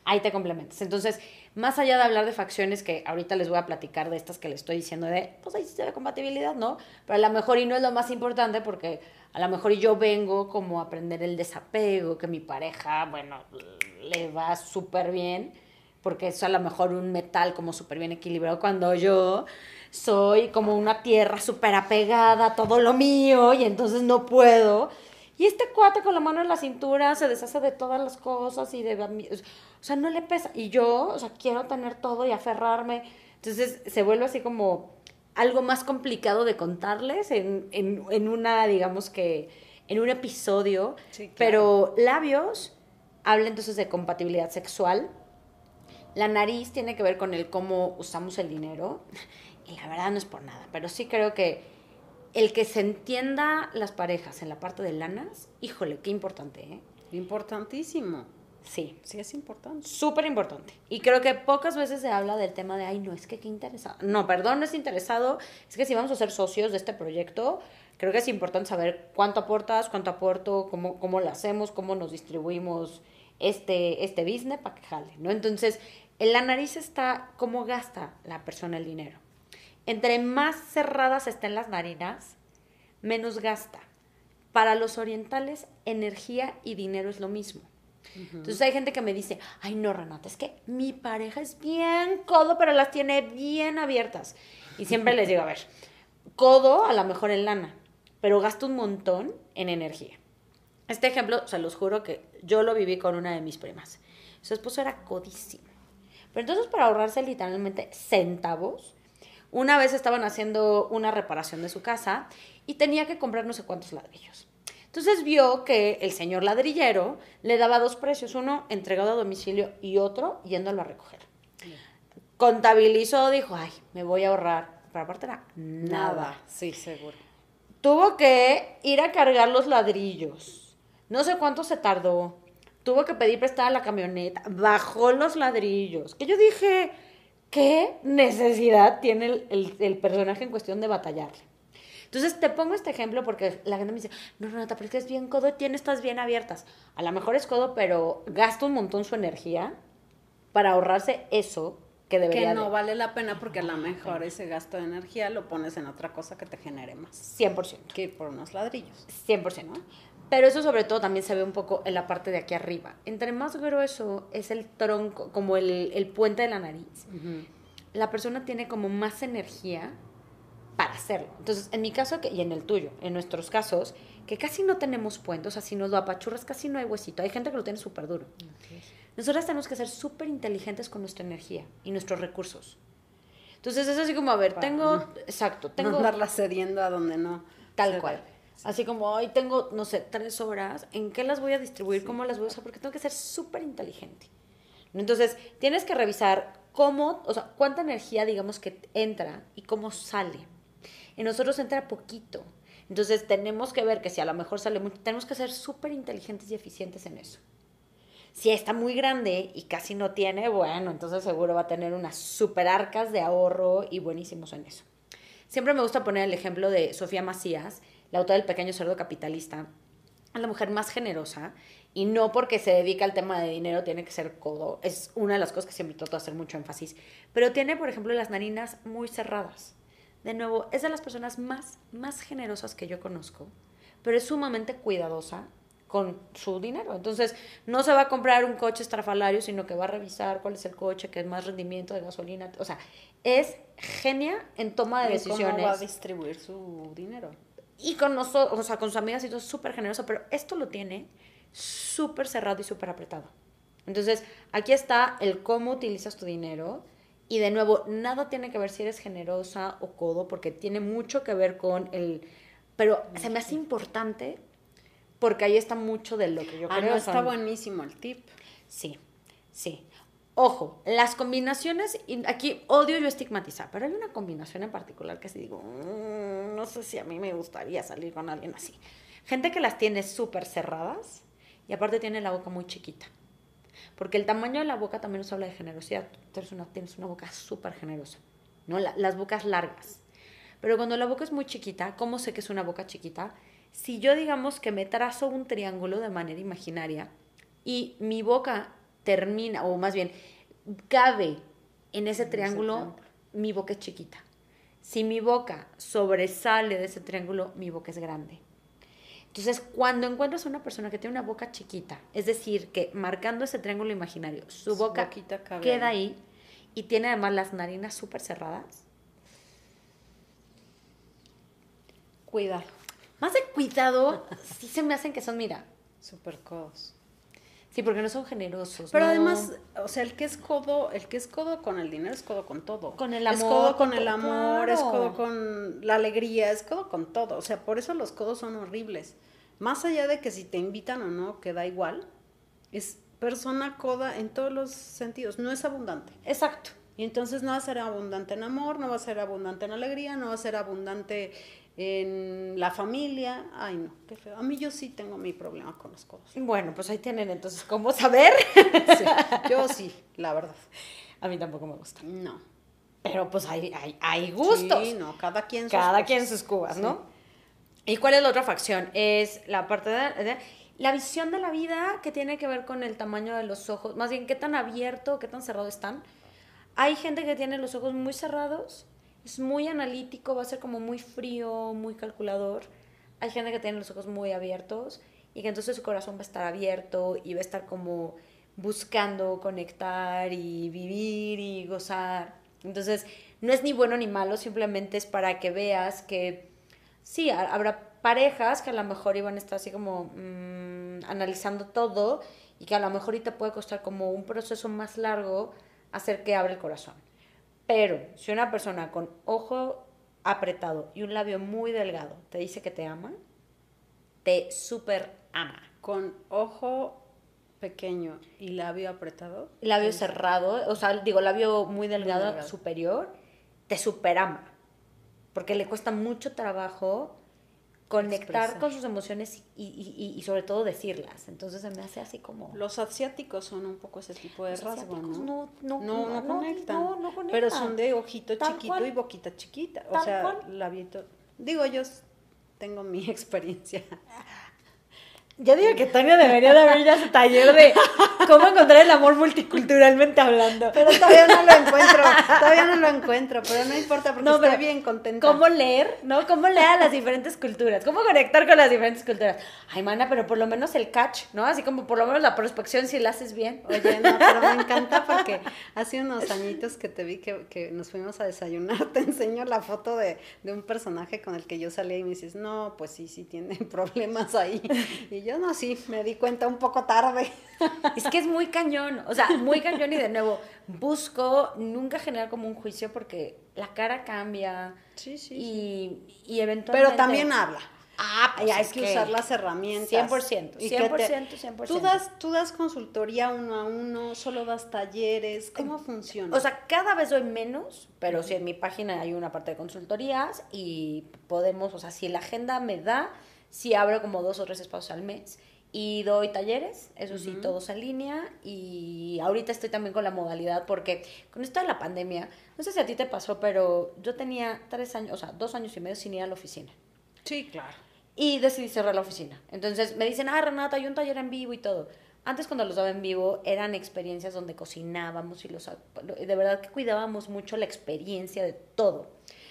Speaker 2: Ahí te complementas. Entonces, más allá de hablar de facciones, que ahorita les voy a platicar de estas que les estoy diciendo, de, pues ahí sí compatibilidad, ¿no? Pero a lo mejor y no es lo más importante porque a lo mejor yo vengo como a aprender el desapego, que mi pareja, bueno, le va súper bien, porque es a lo mejor un metal como súper bien equilibrado, cuando yo soy como una tierra súper apegada a todo lo mío y entonces no puedo. Y este cuate con la mano en la cintura se deshace de todas las cosas y de... O sea, no le pesa. Y yo, o sea, quiero tener todo y aferrarme. Entonces se vuelve así como algo más complicado de contarles en, en, una, digamos que, en un episodio. Pero labios habla entonces de compatibilidad sexual. La nariz tiene que ver con el cómo usamos el dinero. Y la verdad no es por nada, pero sí creo que el que se entienda las parejas en la parte de lanas, híjole, qué importante, ¿eh?
Speaker 1: Importantísimo.
Speaker 2: Sí.
Speaker 1: Sí, es importante.
Speaker 2: Súper importante. Y creo que pocas veces se habla del tema de, ay, no, es que qué interesado. No, perdón, no es interesado. Es que si vamos a ser socios de este proyecto, creo que es importante saber cuánto aportas, cuánto aporto, cómo, cómo lo hacemos, cómo nos distribuimos este, este business para que jale, ¿no? Entonces, en la nariz está cómo gasta la persona el dinero. Entre más cerradas estén las narinas, menos gasta. Para los orientales, energía y dinero es lo mismo. Entonces hay gente que me dice, ay no, Renata, es que mi pareja es bien codo, pero las tiene bien abiertas. Y siempre les digo, a ver, codo a lo mejor en lana, pero gasta un montón en energía. Este ejemplo, se los juro que yo lo viví con una de mis primas. Su esposo era codísimo Pero entonces para ahorrarse literalmente centavos, una vez estaban haciendo una reparación de su casa y tenía que comprar no sé cuántos ladrillos. Entonces vio que el señor ladrillero le daba dos precios, uno entregado a domicilio y otro yéndolo a recoger. Contabilizó, dijo, ay, me voy a ahorrar. Pero aparte era nada.
Speaker 1: Nada, sí, seguro.
Speaker 2: Tuvo que ir a cargar los ladrillos. No sé cuánto se tardó. Tuvo que pedir prestada la camioneta. Bajó los ladrillos. Que yo dije, ¿qué necesidad tiene el, el- el personaje en cuestión de batallarle? Entonces te pongo este ejemplo porque la gente me dice, no, Renata, pero es que es bien codo, tiene estas bien abiertas. A lo mejor es codo, pero gasta un montón su energía para ahorrarse eso que debería
Speaker 1: Que no
Speaker 2: de-
Speaker 1: vale la pena porque a lo mejor ese gasto de energía lo pones en otra cosa que te genere más.
Speaker 2: 100%.
Speaker 1: Que por unos ladrillos.
Speaker 2: 100%. Pero eso sobre todo también se ve un poco en la parte de aquí arriba. Entre más grueso es el tronco, como el, el puente de la nariz, la persona tiene como más energía para hacerlo. Entonces, en mi caso que, y en el tuyo, en nuestros casos, que casi no tenemos puente, o sea, si nos lo apachurras casi no hay huesito. Hay gente que lo tiene súper duro. Nosotras tenemos que ser súper inteligentes con nuestra energía y nuestros recursos. Entonces es así como, a ver,
Speaker 1: Para
Speaker 2: tengo,
Speaker 1: no-
Speaker 2: exacto,
Speaker 1: No
Speaker 2: tengo
Speaker 1: andarla cediendo a donde no.
Speaker 2: Tal cual. Así como hoy tengo, no sé, tres horas, ¿en qué las voy a distribuir? ¿Cómo las voy a usar? Porque tengo que ser súper inteligente. Entonces, tienes que revisar cómo, o sea, cuánta energía, digamos, que entra y cómo sale. En nosotros entra poquito. Entonces, tenemos que ver que si a lo mejor sale mucho, tenemos que ser súper inteligentes y eficientes en eso. Si está muy grande y casi no tiene, bueno, entonces seguro va a tener unas super arcas de ahorro y buenísimos en eso. Siempre me gusta poner el ejemplo de Sofía Macías, la autora del Pequeño Cerdo Capitalista. Es la mujer más generosa y no porque se dedica al tema de dinero tiene que ser codo. Es una de las cosas que siempre trato de hacer mucho énfasis. Pero tiene, por ejemplo, las narinas muy cerradas. De nuevo, es de las personas más, más generosas que yo conozco, pero es sumamente cuidadosa con su dinero. Entonces, no se va a comprar un coche estrafalario, sino que va a revisar cuál es el coche que es más rendimiento de gasolina. O sea, es genia en toma de
Speaker 1: ¿Y
Speaker 2: decisiones.
Speaker 1: ¿Cómo va a distribuir su dinero?
Speaker 2: Y con nosotros, o sea, con sus amigas y todo, súper generoso, pero esto lo tiene súper cerrado y súper apretado. Entonces, aquí está el cómo utilizas tu dinero. Y de nuevo, nada tiene que ver si eres generosa o codo, porque tiene mucho que ver con el... Pero se me hace importante porque ahí está mucho de lo que yo
Speaker 1: Ah,
Speaker 2: creo.
Speaker 1: no, está
Speaker 2: son-
Speaker 1: buenísimo el tip.
Speaker 2: Sí, sí. Ojo, las combinaciones, y aquí odio yo estigmatizar, pero hay una combinación en particular que sí digo, "Mm, no sé si a mí me gustaría salir con alguien así. Gente que las tiene súper cerradas y aparte tiene la boca muy chiquita. Porque el tamaño de la boca también nos habla de generosidad. Tú eres una, tienes una boca súper generosa, ¿no? La- las bocas largas. Pero cuando la boca es muy chiquita, ¿cómo sé que es una boca chiquita? Si yo digamos que me trazo un triángulo de manera imaginaria y mi boca termina, o más bien, cabe en ese triángulo,
Speaker 1: triángulo.
Speaker 2: mi boca es chiquita. Si mi boca sobresale de ese triángulo, mi boca es grande. Entonces, cuando encuentras a una persona que tiene una boca chiquita, es decir, que marcando ese triángulo imaginario, su,
Speaker 1: Su
Speaker 2: boca queda
Speaker 1: ahí.
Speaker 2: y tiene además las narinas súper cerradas,
Speaker 1: Cuidado.
Speaker 2: más de cuidado, sí se me hacen que son, mira,
Speaker 1: Super codos.
Speaker 2: Sí, porque no son generosos.
Speaker 1: Pero
Speaker 2: no-
Speaker 1: además, o sea, el que es codo, el que es codo con el dinero es codo con todo.
Speaker 2: Con el
Speaker 1: Es
Speaker 2: amor,
Speaker 1: codo con
Speaker 2: con
Speaker 1: el amor, es codo con la alegría, es codo con todo. O sea, por eso los codos son horribles. Más allá de que si te invitan o no, que da igual, es persona coda en todos los sentidos, no es abundante.
Speaker 2: Exacto.
Speaker 1: Y entonces no va a ser abundante en amor, no va a ser abundante en alegría, no va a ser abundante en la familia. Ay, no, qué feo. A mí yo sí tengo mi problema con los codos.
Speaker 2: Bueno, pues ahí tienen entonces cómo saber.
Speaker 1: Sí, yo sí, la verdad.
Speaker 2: A mí tampoco me gusta.
Speaker 1: No.
Speaker 2: Pero pues hay, hay, hay gustos.
Speaker 1: Sí, no, cada quien sus
Speaker 2: Cada
Speaker 1: cosas.
Speaker 2: quien sus cubas, ¿no? ¿Y cuál es la otra facción? Es la parte de, de- la visión de la vida que tiene que ver con el tamaño de los ojos, más bien qué tan abierto, qué tan cerrado están. Hay gente que tiene los ojos muy cerrados, es muy analítico, va a ser como muy frío, muy calculador. Hay gente que tiene los ojos muy abiertos y que entonces su corazón va a estar abierto y va a estar como buscando conectar y vivir y gozar. Entonces, no es ni bueno ni malo, simplemente es para que veas que sí, ha- habrá parejas que a lo mejor iban a estar así como mm, analizando todo y que a lo mejor te puede costar como un proceso más largo hacer que abra el corazón. Pero si una persona con ojo apretado y un labio muy delgado te dice que te ama, te súper ama.
Speaker 1: Con ojo pequeño y labio apretado.
Speaker 2: Labio cerrado, o sea, digo, labio muy delgado,
Speaker 1: delgado.
Speaker 2: superior, te super ama. Porque le cuesta mucho trabajo conectar
Speaker 1: Expresar.
Speaker 2: con sus emociones y, y- y- y sobre todo decirlas. Entonces se me hace así como...
Speaker 1: Los asiáticos son un poco ese tipo de
Speaker 2: Los
Speaker 1: rasgo, ¿no?
Speaker 2: no- no-
Speaker 1: no,
Speaker 2: no- no-
Speaker 1: conectan.
Speaker 2: no- no conectan.
Speaker 1: Pero son de ojito
Speaker 2: Tal
Speaker 1: chiquito
Speaker 2: cual.
Speaker 1: y boquita chiquita. O
Speaker 2: Tal
Speaker 1: sea,
Speaker 2: cual.
Speaker 1: labiento. Digo, yo tengo mi experiencia.
Speaker 2: Yo digo que Tania debería de abrir ya su taller de cómo encontrar el amor multiculturalmente hablando.
Speaker 1: Pero todavía no lo encuentro, todavía no lo encuentro, pero no importa porque
Speaker 2: No,
Speaker 1: estoy bien contenta.
Speaker 2: ¿Cómo leer? ¿No? ¿Cómo leer a las diferentes culturas? ¿Cómo conectar con las diferentes culturas? Ay, mana, pero por lo menos el catch, ¿no? Así como por lo menos la prospección si la haces bien.
Speaker 1: Oye, no, pero me encanta porque hace unos añitos que te vi que, que nos fuimos a desayunar, te enseño la foto de, de un personaje con el que yo salía y me dices, no, pues sí, sí tiene problemas ahí. Y yo no, sí, me di cuenta un poco tarde.
Speaker 2: Es que es muy cañón, o sea, muy cañón y de nuevo, busco nunca generar como un juicio porque la cara cambia
Speaker 1: Sí, sí.
Speaker 2: y, y eventualmente...
Speaker 1: Pero también habla.
Speaker 2: Ah, pues
Speaker 1: Y hay
Speaker 2: es
Speaker 1: que, usar las herramientas.
Speaker 2: 100%,
Speaker 1: Y que te-
Speaker 2: 100%, 100%.
Speaker 1: ¿Tú das, tú das consultoría uno a uno, solo das talleres, ¿cómo funciona?
Speaker 2: O sea, cada vez doy menos, pero sí en mi página hay una parte de consultorías y podemos, o sea, si la agenda me da, sí abro como dos o tres espacios al mes y doy talleres, eso sí, todos en línea y ahorita estoy también con la modalidad porque con esto de la pandemia, no sé si a ti te pasó, pero yo tenía tres años, o sea, dos años y medio sin ir a la oficina.
Speaker 1: sí, claro.
Speaker 2: Y decidí cerrar la oficina. Entonces me dicen, ah, Renata, hay un taller en vivo y todo. Antes cuando los daba en vivo eran experiencias donde cocinábamos y los, de verdad que cuidábamos mucho la experiencia de todo.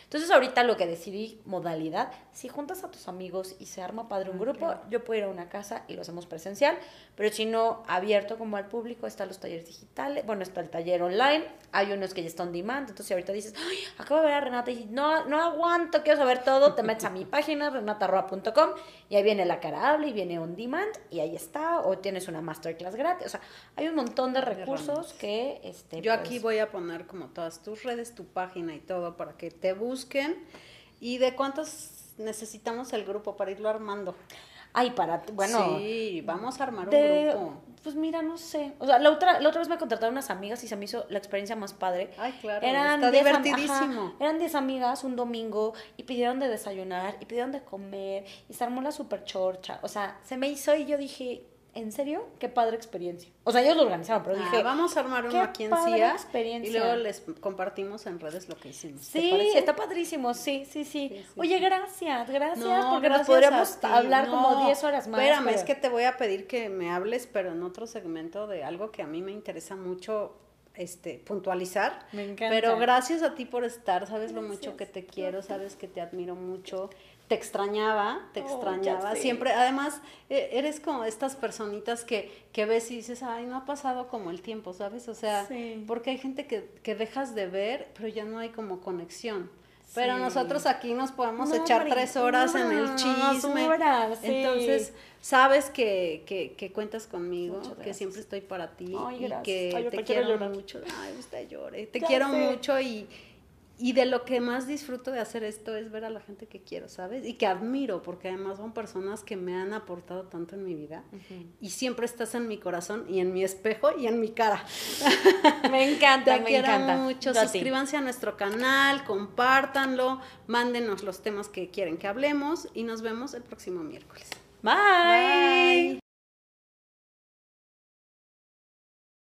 Speaker 2: Entonces ahorita lo que decidí, modalidad, si juntas a tus amigos y se arma padre un
Speaker 1: Ah,
Speaker 2: grupo, yo puedo ir a una casa y lo hacemos presencial, pero si no, abierto como al público, están los talleres digitales, bueno, está el taller online, hay unos que ya están on demand, entonces ahorita dices, Ay, acabo de ver a Renata y no, no aguanto, quiero saber todo, te metes a mi página, renatarroa.com, y ahí viene la cara hable y viene on demand, y ahí está, o tienes una masterclass gratis, o sea, hay un montón de recursos que... Este,
Speaker 1: Yo
Speaker 2: pues,
Speaker 1: aquí voy a poner como todas tus redes, tu página y todo para que te busquen. ¿Y de cuántos necesitamos el grupo para irlo armando?
Speaker 2: Ay, para, bueno...
Speaker 1: sí, vamos a armar
Speaker 2: de-
Speaker 1: un grupo.
Speaker 2: Pues mira, no sé. O sea, la otra, la otra vez me contrataron unas amigas y se me hizo la experiencia más padre.
Speaker 1: Ay, claro,
Speaker 2: Eran
Speaker 1: está
Speaker 2: 10 am-
Speaker 1: divertidísimo.
Speaker 2: ajá, eran 10 amigas un domingo y pidieron de desayunar y pidieron de comer y se armó la super chorcha. O sea, se me hizo y yo dije, ¿en serio? Qué padre experiencia. O sea, ellos lo organizaron, pero
Speaker 1: Ah,
Speaker 2: dije,
Speaker 1: vamos a armar uno aquí en CIA y luego les compartimos en redes lo que hicimos. ¿Te
Speaker 2: Sí, está padrísimo, sí, sí, sí.
Speaker 1: Sí, sí,
Speaker 2: Oye, gracias, gracias,
Speaker 1: No,
Speaker 2: porque nos
Speaker 1: gracias
Speaker 2: podríamos hablar como
Speaker 1: No,
Speaker 2: 10 horas más.
Speaker 1: Espérame,
Speaker 2: pero-
Speaker 1: es que te voy a pedir que me hables, pero en otro segmento de algo que a mí me interesa mucho este puntualizar.
Speaker 2: Me encanta.
Speaker 1: Pero gracias a ti por estar, sabes lo mucho que te quiero, sabes que te admiro mucho. Te extrañaba, te
Speaker 2: Oh,
Speaker 1: extrañaba. Siempre, además, eh, eres como estas personitas que, que ves y dices, ay, no ha pasado como el tiempo, ¿sabes? O sea,
Speaker 2: Sí.
Speaker 1: porque hay gente que, que dejas de ver, pero ya no hay como conexión. Pero
Speaker 2: Sí.
Speaker 1: nosotros aquí nos podemos
Speaker 2: No,
Speaker 1: echar tres horas en el
Speaker 2: no,
Speaker 1: chisme.
Speaker 2: horas, sí.
Speaker 1: Entonces, sabes que, que, que cuentas conmigo, que siempre estoy para ti
Speaker 2: Ay,
Speaker 1: y que
Speaker 2: Ay, te quiero
Speaker 1: quiero
Speaker 2: llorar.
Speaker 1: mucho. Ay, usted llore. Te
Speaker 2: Ya
Speaker 1: quiero
Speaker 2: sé.
Speaker 1: mucho y, y de lo que más disfruto de hacer esto es ver a la gente que quiero, ¿sabes? Y que admiro, porque además son personas que me han aportado tanto en mi vida. Y siempre estás en mi corazón y en mi espejo y en mi cara.
Speaker 2: Me encanta,
Speaker 1: Te
Speaker 2: me
Speaker 1: quiero
Speaker 2: encanta.
Speaker 1: mucho.
Speaker 2: Yo a ti.
Speaker 1: Suscríbanse a nuestro canal, compártanlo, mándenos los temas que quieren que hablemos y nos vemos el próximo miércoles.
Speaker 2: Bye.
Speaker 1: Bye.